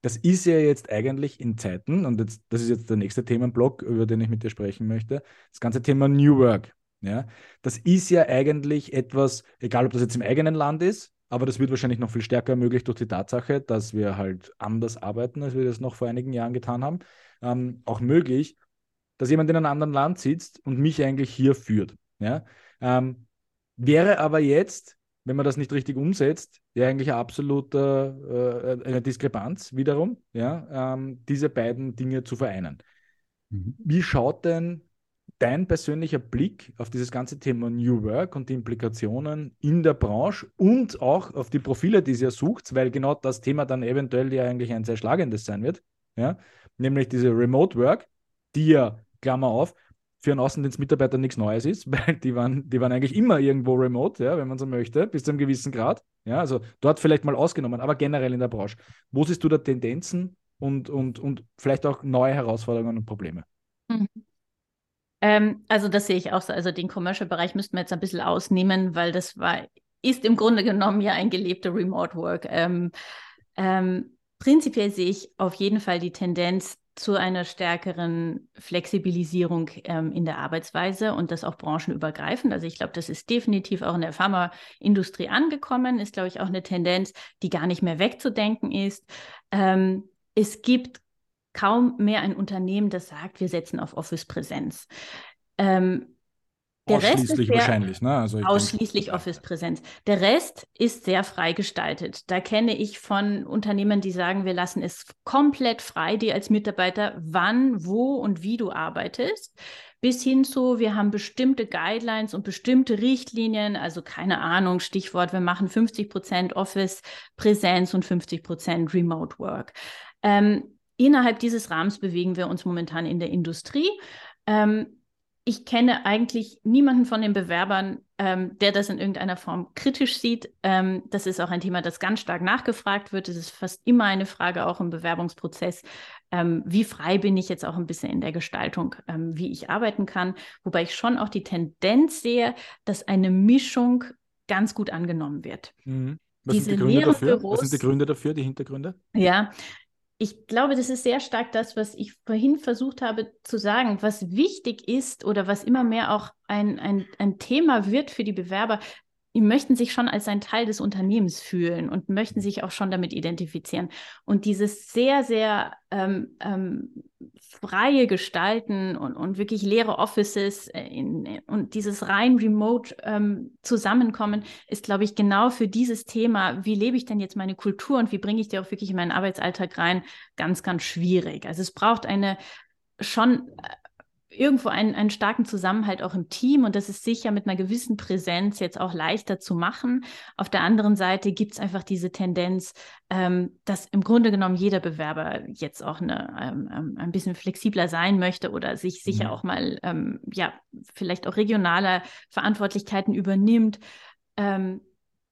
Das ist ja jetzt eigentlich in Zeiten, und jetzt, das ist jetzt der nächste Themenblock, über den ich mit dir sprechen möchte, das ganze Thema New Work. Ja? Das ist ja eigentlich etwas, egal ob das jetzt im eigenen Land ist, aber das wird wahrscheinlich noch viel stärker ermöglicht durch die Tatsache, dass wir halt anders arbeiten, als wir das noch vor einigen Jahren getan haben, ähm, auch möglich dass jemand in einem anderen Land sitzt und mich eigentlich hier führt. Ja? Ähm, wäre aber jetzt, wenn man das nicht richtig umsetzt, ja eigentlich absolut äh, eine Diskrepanz wiederum, ja, ähm, diese beiden Dinge zu vereinen. Mhm. Wie schaut denn dein persönlicher Blick auf dieses ganze Thema New Work und die Implikationen in der Branche und auch auf die Profile, die ihr sucht, weil genau das Thema dann eventuell ja eigentlich ein sehr schlagendes sein wird, ja, nämlich diese Remote Work, die ja Klammer auf, für einen Außendienstmitarbeiter nichts Neues ist, weil die waren, die waren eigentlich immer irgendwo remote, ja, wenn man so möchte, bis zu einem gewissen Grad. Ja, also dort vielleicht mal ausgenommen, aber generell in der Branche. Wo siehst du da Tendenzen und, und, und vielleicht auch neue Herausforderungen und Probleme? Mhm. Ähm, also das sehe ich auch so. Also den Commercial-Bereich müssten wir jetzt ein bisschen ausnehmen, weil das war, ist im Grunde genommen ja ein gelebter Remote Work. Ähm, ähm, prinzipiell sehe ich auf jeden Fall die Tendenz, zu einer stärkeren Flexibilisierung ähm, in der Arbeitsweise und das auch branchenübergreifend. Also ich glaube, das ist definitiv auch in der Pharmaindustrie angekommen, ist, glaube ich, auch eine Tendenz, die gar nicht mehr wegzudenken ist. Ähm, es gibt kaum mehr ein Unternehmen, das sagt, wir setzen auf Office-Präsenz. Ähm, der ausschließlich sehr, wahrscheinlich, ne? Also ausschließlich Office-Präsenz. Der Rest ist sehr frei gestaltet. Da kenne ich von Unternehmen, die sagen, wir lassen es komplett frei, dir als Mitarbeiter, wann, wo und wie du arbeitest, bis hin zu, wir haben bestimmte Guidelines und bestimmte Richtlinien, also keine Ahnung, Stichwort, wir machen 50 Prozent Office-Präsenz und 50 Prozent Remote Work. Ähm, innerhalb dieses Rahmens bewegen wir uns momentan in der Industrie. Ähm, ich kenne eigentlich niemanden von den Bewerbern, ähm, der das in irgendeiner Form kritisch sieht. Ähm, das ist auch ein Thema, das ganz stark nachgefragt wird. Es ist fast immer eine Frage auch im Bewerbungsprozess. Ähm, wie frei bin ich jetzt auch ein bisschen in der Gestaltung, ähm, wie ich arbeiten kann? Wobei ich schon auch die Tendenz sehe, dass eine Mischung ganz gut angenommen wird. Mhm. Was, Diese sind die Gründe dafür? Büros, Was sind die Gründe dafür, die Hintergründe? Ja, ich glaube, das ist sehr stark das, was ich vorhin versucht habe zu sagen, was wichtig ist oder was immer mehr auch ein, ein, ein Thema wird für die Bewerber möchten sich schon als ein Teil des Unternehmens fühlen und möchten sich auch schon damit identifizieren. Und dieses sehr, sehr ähm, ähm, freie Gestalten und, und wirklich leere Offices äh, in, und dieses rein remote ähm, Zusammenkommen ist, glaube ich, genau für dieses Thema, wie lebe ich denn jetzt meine Kultur und wie bringe ich die auch wirklich in meinen Arbeitsalltag rein, ganz, ganz schwierig. Also es braucht eine schon äh, irgendwo einen, einen starken Zusammenhalt auch im Team und das ist sicher mit einer gewissen Präsenz jetzt auch leichter zu machen. Auf der anderen Seite gibt es einfach diese Tendenz, ähm, dass im Grunde genommen jeder Bewerber jetzt auch eine, ähm, ähm ein bisschen flexibler sein möchte oder sich sicher mhm. auch mal, ähm, ja, vielleicht auch regionale Verantwortlichkeiten übernimmt. Ähm,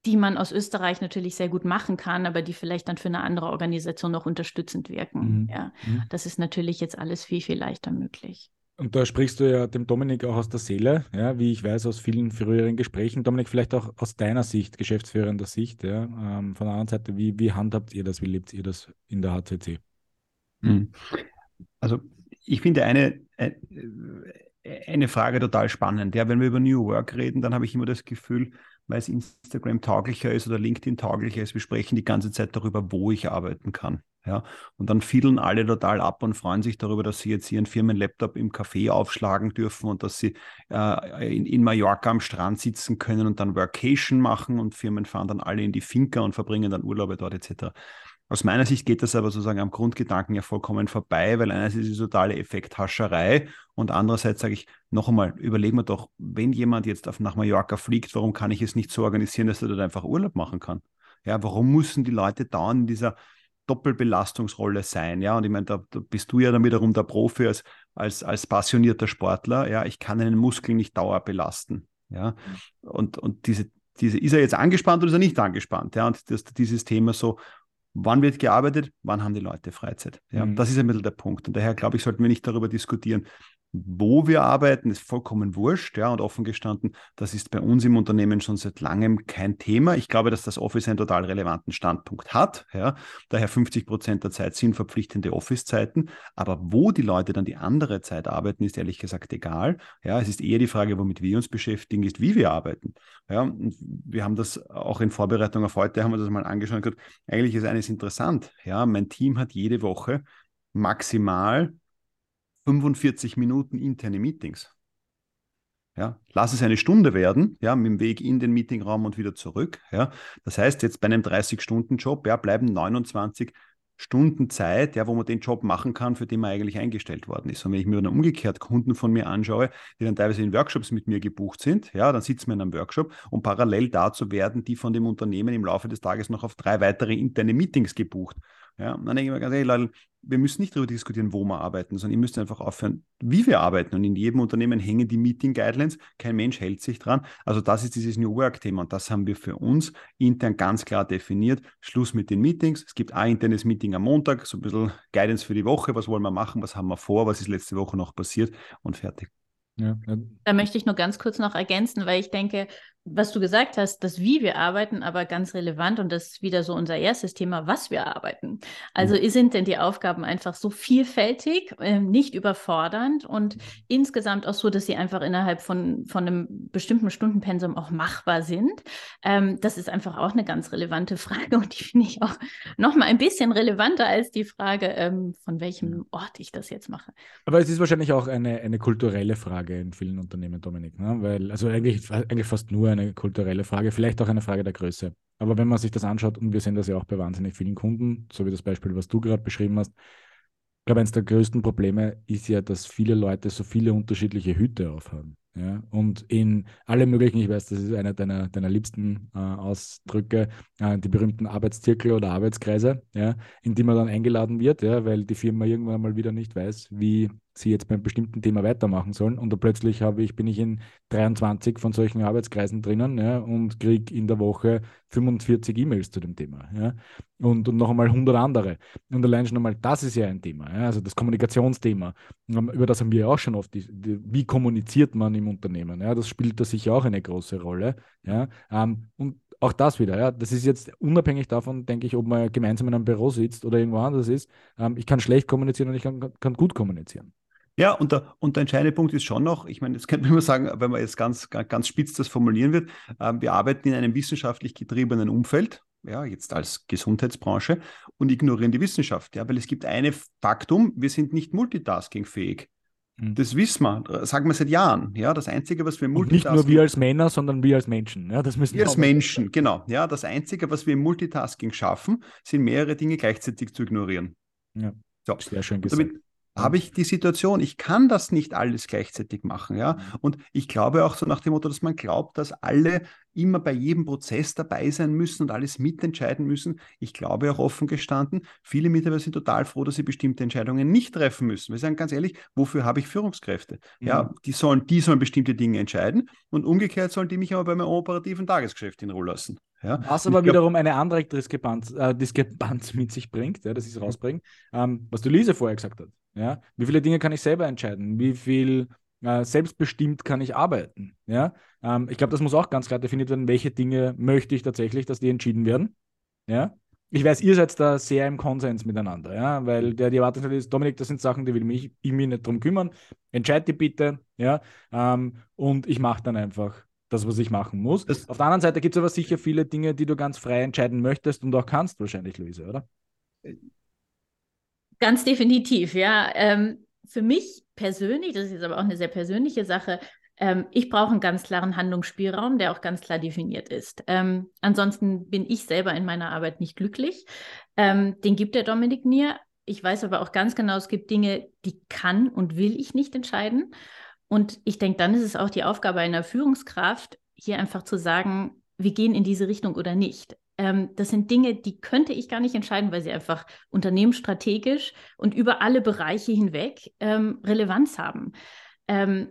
die man aus Österreich natürlich sehr gut machen kann, aber die vielleicht dann für eine andere Organisation noch unterstützend wirken. Mhm. Ja, mhm. das ist natürlich jetzt alles viel, viel leichter möglich. Und da sprichst du ja dem Dominik auch aus der Seele, ja, wie ich weiß aus vielen früheren Gesprächen. Dominik, vielleicht auch aus deiner Sicht, geschäftsführender Sicht, ja, ähm, von der anderen Seite, wie, wie handhabt ihr das, wie lebt ihr das in der HCC? Hm. Also ich finde eine, äh, eine Frage total spannend. Ja, wenn wir über New Work reden, dann habe ich immer das Gefühl, weil es Instagram tauglicher ist oder LinkedIn tauglicher ist, wir sprechen die ganze Zeit darüber, wo ich arbeiten kann. Ja, und dann fiedeln alle total ab und freuen sich darüber, dass sie jetzt ihren Firmenlaptop im Café aufschlagen dürfen und dass sie äh, in, in Mallorca am Strand sitzen können und dann Workation machen und Firmen fahren dann alle in die Finca und verbringen dann Urlaube dort etc. Aus meiner Sicht geht das aber sozusagen am Grundgedanken ja vollkommen vorbei, weil einerseits ist die totale Effekthascherei und andererseits sage ich noch einmal, überlegen wir doch, wenn jemand jetzt auf, nach Mallorca fliegt, warum kann ich es nicht so organisieren, dass er dort einfach Urlaub machen kann? Ja, warum müssen die Leute dauernd in dieser Doppelbelastungsrolle sein? Ja, und ich meine, da, da bist du ja dann wiederum der Profi als, als, als passionierter Sportler. Ja, ich kann einen Muskel nicht dauerbelasten. Ja, und, und diese, diese, ist er jetzt angespannt oder ist er nicht angespannt? Ja, und das, dieses Thema so, Wann wird gearbeitet? Wann haben die Leute Freizeit? Ja, mhm. Das ist ein bisschen der Punkt. Und daher glaube ich, sollten wir nicht darüber diskutieren, wo wir arbeiten, ist vollkommen wurscht, ja, und offen gestanden, das ist bei uns im Unternehmen schon seit langem kein Thema. Ich glaube, dass das Office einen total relevanten Standpunkt hat, ja, daher 50 Prozent der Zeit sind verpflichtende Office-Zeiten, aber wo die Leute dann die andere Zeit arbeiten, ist ehrlich gesagt egal, ja, es ist eher die Frage, womit wir uns beschäftigen, ist, wie wir arbeiten, ja, wir haben das auch in Vorbereitung auf heute, haben wir das mal angeschaut und gesagt, eigentlich ist eines interessant, ja, mein Team hat jede Woche maximal 45 Minuten interne Meetings. Ja, lass es eine Stunde werden, ja, mit dem Weg in den Meetingraum und wieder zurück. Ja. Das heißt, jetzt bei einem 30-Stunden-Job ja, bleiben 29 Stunden Zeit, ja, wo man den Job machen kann, für den man eigentlich eingestellt worden ist. Und wenn ich mir dann umgekehrt Kunden von mir anschaue, die dann teilweise in Workshops mit mir gebucht sind, ja, dann sitzen wir in einem Workshop und parallel dazu werden die von dem Unternehmen im Laufe des Tages noch auf drei weitere interne Meetings gebucht. Ja, und dann denke ich mir ganz ehrlich, Leute, wir müssen nicht darüber diskutieren, wo wir arbeiten, sondern ihr müsst einfach aufhören, wie wir arbeiten. Und in jedem Unternehmen hängen die Meeting Guidelines. Kein Mensch hält sich dran. Also das ist dieses New Work-Thema. Und das haben wir für uns intern ganz klar definiert. Schluss mit den Meetings. Es gibt ein internes Meeting am Montag, so ein bisschen Guidance für die Woche. Was wollen wir machen? Was haben wir vor? Was ist letzte Woche noch passiert? Und fertig. Ja, Da möchte ich nur ganz kurz noch ergänzen, weil ich denke, was du gesagt hast, das wie wir arbeiten, aber ganz relevant und das ist wieder so unser erstes Thema, was wir arbeiten. Also mhm. sind denn die Aufgaben einfach so vielfältig, äh, nicht überfordernd und mhm. insgesamt auch so, dass sie einfach innerhalb von, von einem bestimmten Stundenpensum auch machbar sind. Ähm, das ist einfach auch eine ganz relevante Frage und die finde ich auch noch mal ein bisschen relevanter als die Frage, ähm, von welchem Ort ich das jetzt mache. Aber es ist wahrscheinlich auch eine, eine kulturelle Frage in vielen Unternehmen, Dominik, ne? weil also eigentlich, eigentlich fast nur eine kulturelle Frage, vielleicht auch eine Frage der Größe. Aber wenn man sich das anschaut, und wir sehen das ja auch bei wahnsinnig vielen Kunden, so wie das Beispiel, was du gerade beschrieben hast, ich glaube, eines der größten Probleme ist ja, dass viele Leute so viele unterschiedliche Hüte aufhaben. Ja? Und in alle möglichen, ich weiß, das ist einer deiner, deiner liebsten äh, Ausdrücke, äh, die berühmten Arbeitszirkel oder Arbeitskreise, ja? in die man dann eingeladen wird, ja? weil die Firma irgendwann mal wieder nicht weiß, wie sie jetzt beim bestimmten Thema weitermachen sollen. Und da plötzlich habe ich, bin ich in 23 von solchen Arbeitskreisen drinnen ja, und kriege in der Woche 45 E-Mails zu dem Thema. Ja, und, und noch einmal 100 andere. Und allein schon einmal, das ist ja ein Thema, ja, also das Kommunikationsthema. Über das haben wir ja auch schon oft, die, die, wie kommuniziert man im Unternehmen. Ja, das spielt da sicher auch eine große Rolle. Ja, ähm, und auch das wieder, ja, das ist jetzt unabhängig davon, denke ich, ob man gemeinsam in einem Büro sitzt oder irgendwo anders ist. Ähm, ich kann schlecht kommunizieren und ich kann, kann gut kommunizieren. Ja, und der, und der entscheidende Punkt ist schon noch, ich meine, jetzt könnte man immer sagen, wenn man jetzt ganz, ganz spitz das formulieren wird, äh, wir arbeiten in einem wissenschaftlich getriebenen Umfeld, ja, jetzt als Gesundheitsbranche und ignorieren die Wissenschaft, ja, weil es gibt ein Faktum, wir sind nicht multitaskingfähig. Mhm. Das wissen wir, sagen wir seit Jahren. Ja, das Einzige, was wir Multitasking... nicht nur wir als Männer, sondern wir als Menschen. Ja, das müssen wir als Menschen, genau. Ja, das Einzige, was wir im Multitasking schaffen, sind mehrere Dinge gleichzeitig zu ignorieren. Ja, so. sehr schön gesagt. Damit, habe ich die Situation, ich kann das nicht alles gleichzeitig machen, ja. Mhm. Und ich glaube auch so nach dem Motto, dass man glaubt, dass alle immer bei jedem Prozess dabei sein müssen und alles mitentscheiden müssen. Ich glaube auch offen gestanden, viele Mitarbeiter sind total froh, dass sie bestimmte Entscheidungen nicht treffen müssen. Wir sagen ganz ehrlich, wofür habe ich Führungskräfte? Mhm. Ja, die sollen, die sollen bestimmte Dinge entscheiden und umgekehrt sollen die mich aber bei meinem operativen Tagesgeschäft in Ruhe lassen. Ja? Was aber wiederum eine andere Diskrepanz, äh, Diskrepanz mit sich bringt, ja, dass ich es rausbringe, ähm, was die Lise vorher gesagt hat. Ja? Wie viele Dinge kann ich selber entscheiden? Wie viel äh, selbstbestimmt kann ich arbeiten? Ja? Ähm, ich glaube, das muss auch ganz klar definiert werden, welche Dinge möchte ich tatsächlich, dass die entschieden werden. Ja? Ich weiß, ihr seid da sehr im Konsens miteinander, ja, weil der die Erwartungshaltung ist, Dominik, das sind Sachen, die will mich, ich mich nicht drum kümmern. Entscheid die bitte, ja, ähm, und ich mache dann einfach das, was ich machen muss. Das Auf der anderen Seite gibt es aber sicher viele Dinge, die du ganz frei entscheiden möchtest und auch kannst, wahrscheinlich, Luise, oder? Ganz definitiv, ja. Ähm, für mich persönlich, das ist jetzt aber auch eine sehr persönliche Sache, ähm, ich brauche einen ganz klaren Handlungsspielraum, der auch ganz klar definiert ist. Ähm, ansonsten bin ich selber in meiner Arbeit nicht glücklich. Ähm, den gibt der Dominik mir. Ich weiß aber auch ganz genau, es gibt Dinge, die kann und will ich nicht entscheiden. Und ich denke, dann ist es auch die Aufgabe einer Führungskraft, hier einfach zu sagen, wir gehen in diese Richtung oder nicht. Ähm, das sind Dinge, die könnte ich gar nicht entscheiden, weil sie einfach unternehmensstrategisch und über alle Bereiche hinweg ähm, Relevanz haben. Ähm,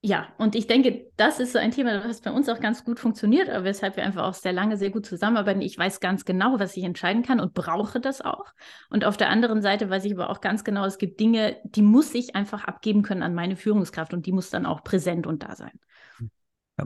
ja, und ich denke, das ist so ein Thema, was bei uns auch ganz gut funktioniert, aber weshalb wir einfach auch sehr lange sehr gut zusammenarbeiten. Ich weiß ganz genau, was ich entscheiden kann und brauche das auch. Und auf der anderen Seite weiß ich aber auch ganz genau, es gibt Dinge, die muss ich einfach abgeben können an meine Führungskraft und die muss dann auch präsent und da sein.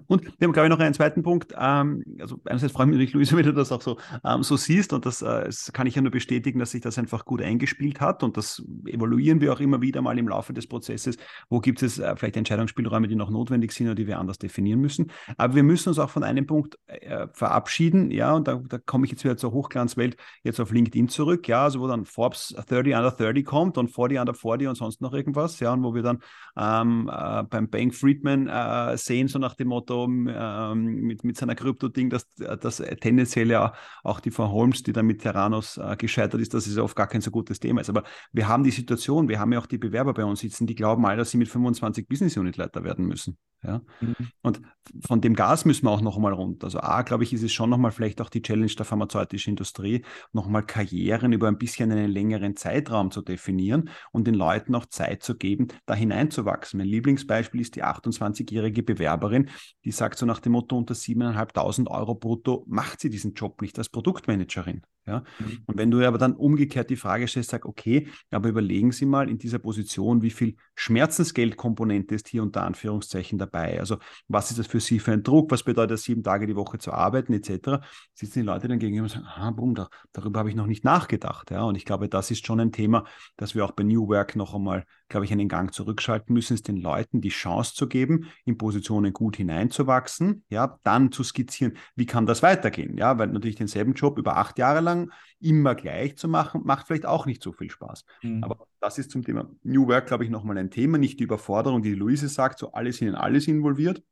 Und wir haben, glaube ich, noch einen zweiten Punkt. Ähm, also einerseits freue ich mich, Luise, wenn du das auch so, ähm, so siehst. Und das, äh, das, kann ich ja nur bestätigen, dass sich das einfach gut eingespielt hat. Und das evaluieren wir auch immer wieder mal im Laufe des Prozesses. Wo gibt es äh, vielleicht Entscheidungsspielräume, die noch notwendig sind oder die wir anders definieren müssen. Aber wir müssen uns auch von einem Punkt äh, verabschieden. Ja, und da, da komme ich jetzt wieder zur Hochglanzwelt, jetzt auf LinkedIn zurück. Ja, also wo dann Forbes 30 under 30 kommt und 40 under 40 und sonst noch irgendwas. Ja, und wo wir dann ähm, äh, beim Bank Friedman äh, sehen, so nach dem Motto, Motto ähm, mit, mit seiner Krypto-Ding, dass, dass tendenziell ja auch die Frau Holmes, die da mit Terranos äh, gescheitert ist, dass es oft gar kein so gutes Thema ist. Aber wir haben die Situation, wir haben ja auch die Bewerber bei uns sitzen, die glauben alle, dass sie mit 25 Business Unit Leiter werden müssen. Ja? Mhm. Und von dem Gas müssen wir auch noch einmal runter. Also A, glaube ich, ist es schon noch mal vielleicht auch die Challenge der pharmazeutischen Industrie, noch mal Karrieren über ein bisschen einen längeren Zeitraum zu definieren und den Leuten auch Zeit zu geben, da hineinzuwachsen. Mein Lieblingsbeispiel ist die 28-jährige Bewerberin, die sagt so nach dem Motto, unter 7.500 Euro brutto macht sie diesen Job nicht als Produktmanagerin. Ja? Mhm. Und wenn du aber dann umgekehrt die Frage stellst, sag, okay, aber überlegen Sie mal in dieser Position, wie viel Schmerzensgeldkomponente ist hier unter Anführungszeichen dabei? Also was ist das für Sie für ein Druck? Was bedeutet das, sieben Tage die Woche zu arbeiten etc.? Sitzen die Leute dann gegenüber und sagen, ah, boom, da, darüber habe ich noch nicht nachgedacht. Ja? Und ich glaube, das ist schon ein Thema, das wir auch bei New Work noch einmal, glaube ich, einen Gang zurückschalten müssen, ist den Leuten die Chance zu geben, in Positionen gut hineinzuwachsen, ja, dann zu skizzieren, wie kann das weitergehen? Ja, weil natürlich denselben Job über acht Jahre lang lang immer gleich zu machen, macht vielleicht auch nicht so viel Spaß. Mhm. Aber das ist zum Thema New Work, glaube ich, nochmal ein Thema, nicht die Überforderung, die Luise sagt, so alles in alles involviert,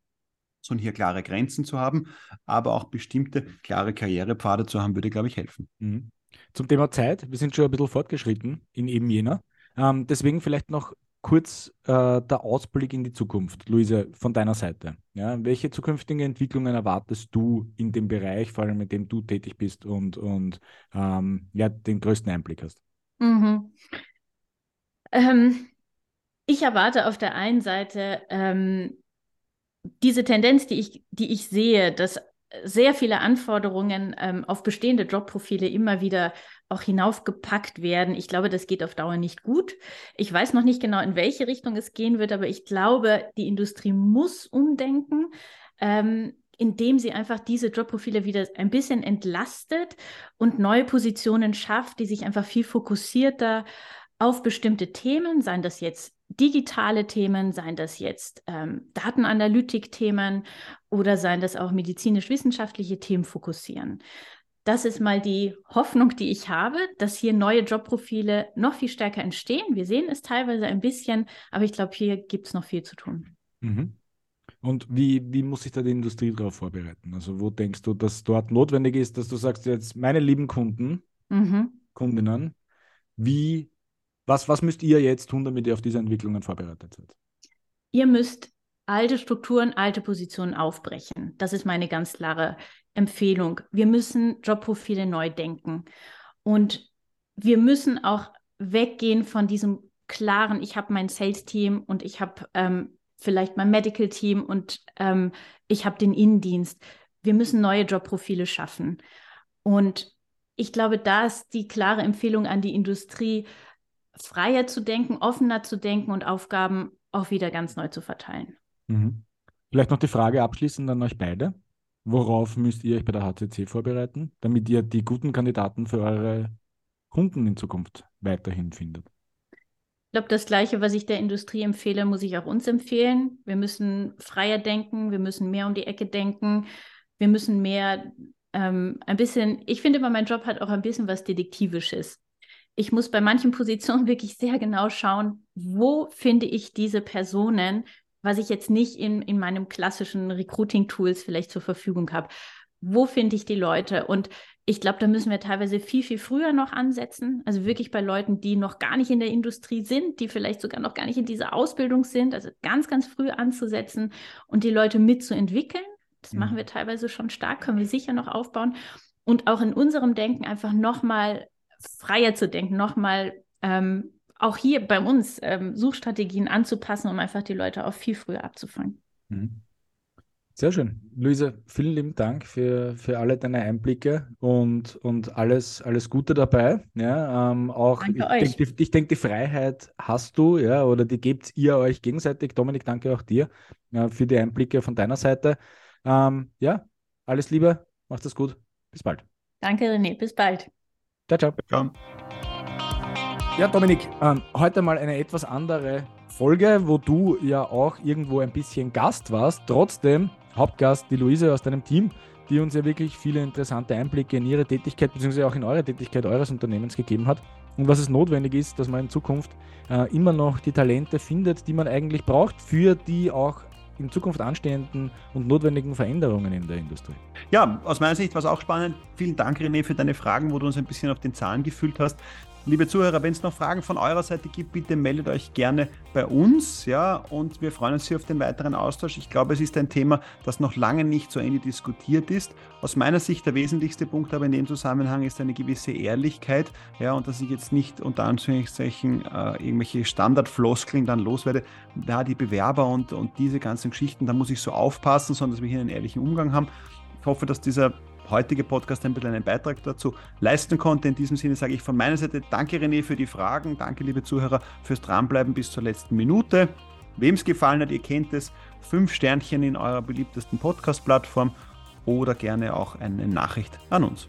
sondern hier klare Grenzen zu haben, aber auch bestimmte klare Karrierepfade zu haben, würde, glaube ich, helfen. Mhm. Zum Thema Zeit, wir sind schon ein bisschen fortgeschritten in eben jener. Ähm, deswegen vielleicht noch kurz äh, der Ausblick in die Zukunft, Luise, von deiner Seite. Ja, welche zukünftigen Entwicklungen erwartest du in dem Bereich, vor allem in dem du tätig bist und, und ähm, ja, den größten Einblick hast? Mhm. Ähm, Ich erwarte auf der einen Seite ähm, diese Tendenz, die ich, die ich sehe, dass sehr viele Anforderungen ähm, auf bestehende Jobprofile immer wieder auch hinaufgepackt werden. Ich glaube, das geht auf Dauer nicht gut. Ich weiß noch nicht genau, in welche Richtung es gehen wird, aber ich glaube, die Industrie muss umdenken. Ähm, indem sie einfach diese Jobprofile wieder ein bisschen entlastet und neue Positionen schafft, die sich einfach viel fokussierter auf bestimmte Themen, seien das jetzt digitale Themen, seien das jetzt ähm, Datenanalytik-Themen oder seien das auch medizinisch-wissenschaftliche Themen fokussieren. Das ist mal die Hoffnung, die ich habe, dass hier neue Jobprofile noch viel stärker entstehen. Wir sehen es teilweise ein bisschen, aber ich glaube, hier gibt es noch viel zu tun. Mhm. Und wie, wie muss sich da die Industrie darauf vorbereiten? Also wo denkst du, dass dort notwendig ist, dass du sagst, jetzt meine lieben Kunden, mhm. Kundinnen, wie was, was müsst ihr jetzt tun, damit ihr auf diese Entwicklungen vorbereitet seid? Ihr müsst alte Strukturen, alte Positionen aufbrechen. Das ist meine ganz klare Empfehlung. Wir müssen Jobprofile neu denken. Und wir müssen auch weggehen von diesem klaren, ich habe mein Sales-Team und ich habe ähm, vielleicht mein Medical-Team und ähm, ich habe den Innendienst. Wir müssen neue Jobprofile schaffen. Und ich glaube, da ist die klare Empfehlung an die Industrie, freier zu denken, offener zu denken und Aufgaben auch wieder ganz neu zu verteilen. Mhm. Vielleicht noch die Frage abschließend an euch beide. Worauf müsst ihr euch bei der HCC vorbereiten, damit ihr die guten Kandidaten für eure Kunden in Zukunft weiterhin findet? Ich glaube, das Gleiche, was ich der Industrie empfehle, muss ich auch uns empfehlen. Wir müssen freier denken, wir müssen mehr um die Ecke denken, wir müssen mehr ähm, ein bisschen, ich finde immer, mein Job hat auch ein bisschen was Detektivisches ich muss bei manchen Positionen wirklich sehr genau schauen, wo finde ich diese Personen, was ich jetzt nicht in, in meinem klassischen Recruiting-Tools vielleicht zur Verfügung habe. Wo finde ich die Leute? Und ich glaube, da müssen wir teilweise viel, viel früher noch ansetzen. Also wirklich bei Leuten, die noch gar nicht in der Industrie sind, die vielleicht sogar noch gar nicht in dieser Ausbildung sind. Also ganz, ganz früh anzusetzen und die Leute mitzuentwickeln. Das mhm. machen wir teilweise schon stark, können wir sicher noch aufbauen. Und auch in unserem Denken einfach nochmal freier zu denken, nochmal ähm, auch hier bei uns ähm, Suchstrategien anzupassen, um einfach die Leute auch viel früher abzufangen. Mhm. Sehr schön. Luise, vielen lieben Dank für, für alle deine Einblicke und, und alles, alles Gute dabei. Ja, ähm, auch ich denke, die, denk, die Freiheit hast du, ja, oder die gebt ihr euch gegenseitig. Dominik, danke auch dir ja, für die Einblicke von deiner Seite. Ähm, ja, alles Liebe, macht es gut. Bis bald. Danke, René. Bis bald. Ciao, ciao. ciao. Ja, Dominik, ähm, heute mal eine etwas andere Folge, wo du ja auch irgendwo ein bisschen Gast warst. Trotzdem Hauptgast die Luise aus deinem Team, die uns ja wirklich viele interessante Einblicke in ihre Tätigkeit bzw. auch in eure Tätigkeit eures Unternehmens gegeben hat. Und was es notwendig ist, dass man in Zukunft äh, immer noch die Talente findet, die man eigentlich braucht, für die auch in Zukunft anstehenden und notwendigen Veränderungen in der Industrie. Ja, aus meiner Sicht war es auch spannend. Vielen Dank, René, für deine Fragen, wo du uns ein bisschen auf den Zahlen gefüllt hast. Liebe Zuhörer, wenn es noch Fragen von eurer Seite gibt, bitte meldet euch gerne bei uns, ja, und wir freuen uns hier auf den weiteren Austausch. Ich glaube, es ist ein Thema, das noch lange nicht zu Ende diskutiert ist. Aus meiner Sicht der wesentlichste Punkt aber in dem Zusammenhang ist eine gewisse Ehrlichkeit, ja, und dass ich jetzt nicht unter Anführungszeichen äh, irgendwelche Standardfloskeln dann loswerde, da die Bewerber und, und diese ganzen Geschichten, da muss ich so aufpassen, sondern dass wir hier einen ehrlichen Umgang haben. Ich hoffe, dass dieser heutige Podcast ein bisschen einen Beitrag dazu leisten konnte. In diesem Sinne sage ich von meiner Seite danke René für die Fragen, danke liebe Zuhörer fürs Dranbleiben bis zur letzten Minute. Wem es gefallen hat, ihr kennt es, fünf Sternchen in eurer beliebtesten Podcast-Plattform oder gerne auch eine Nachricht an uns.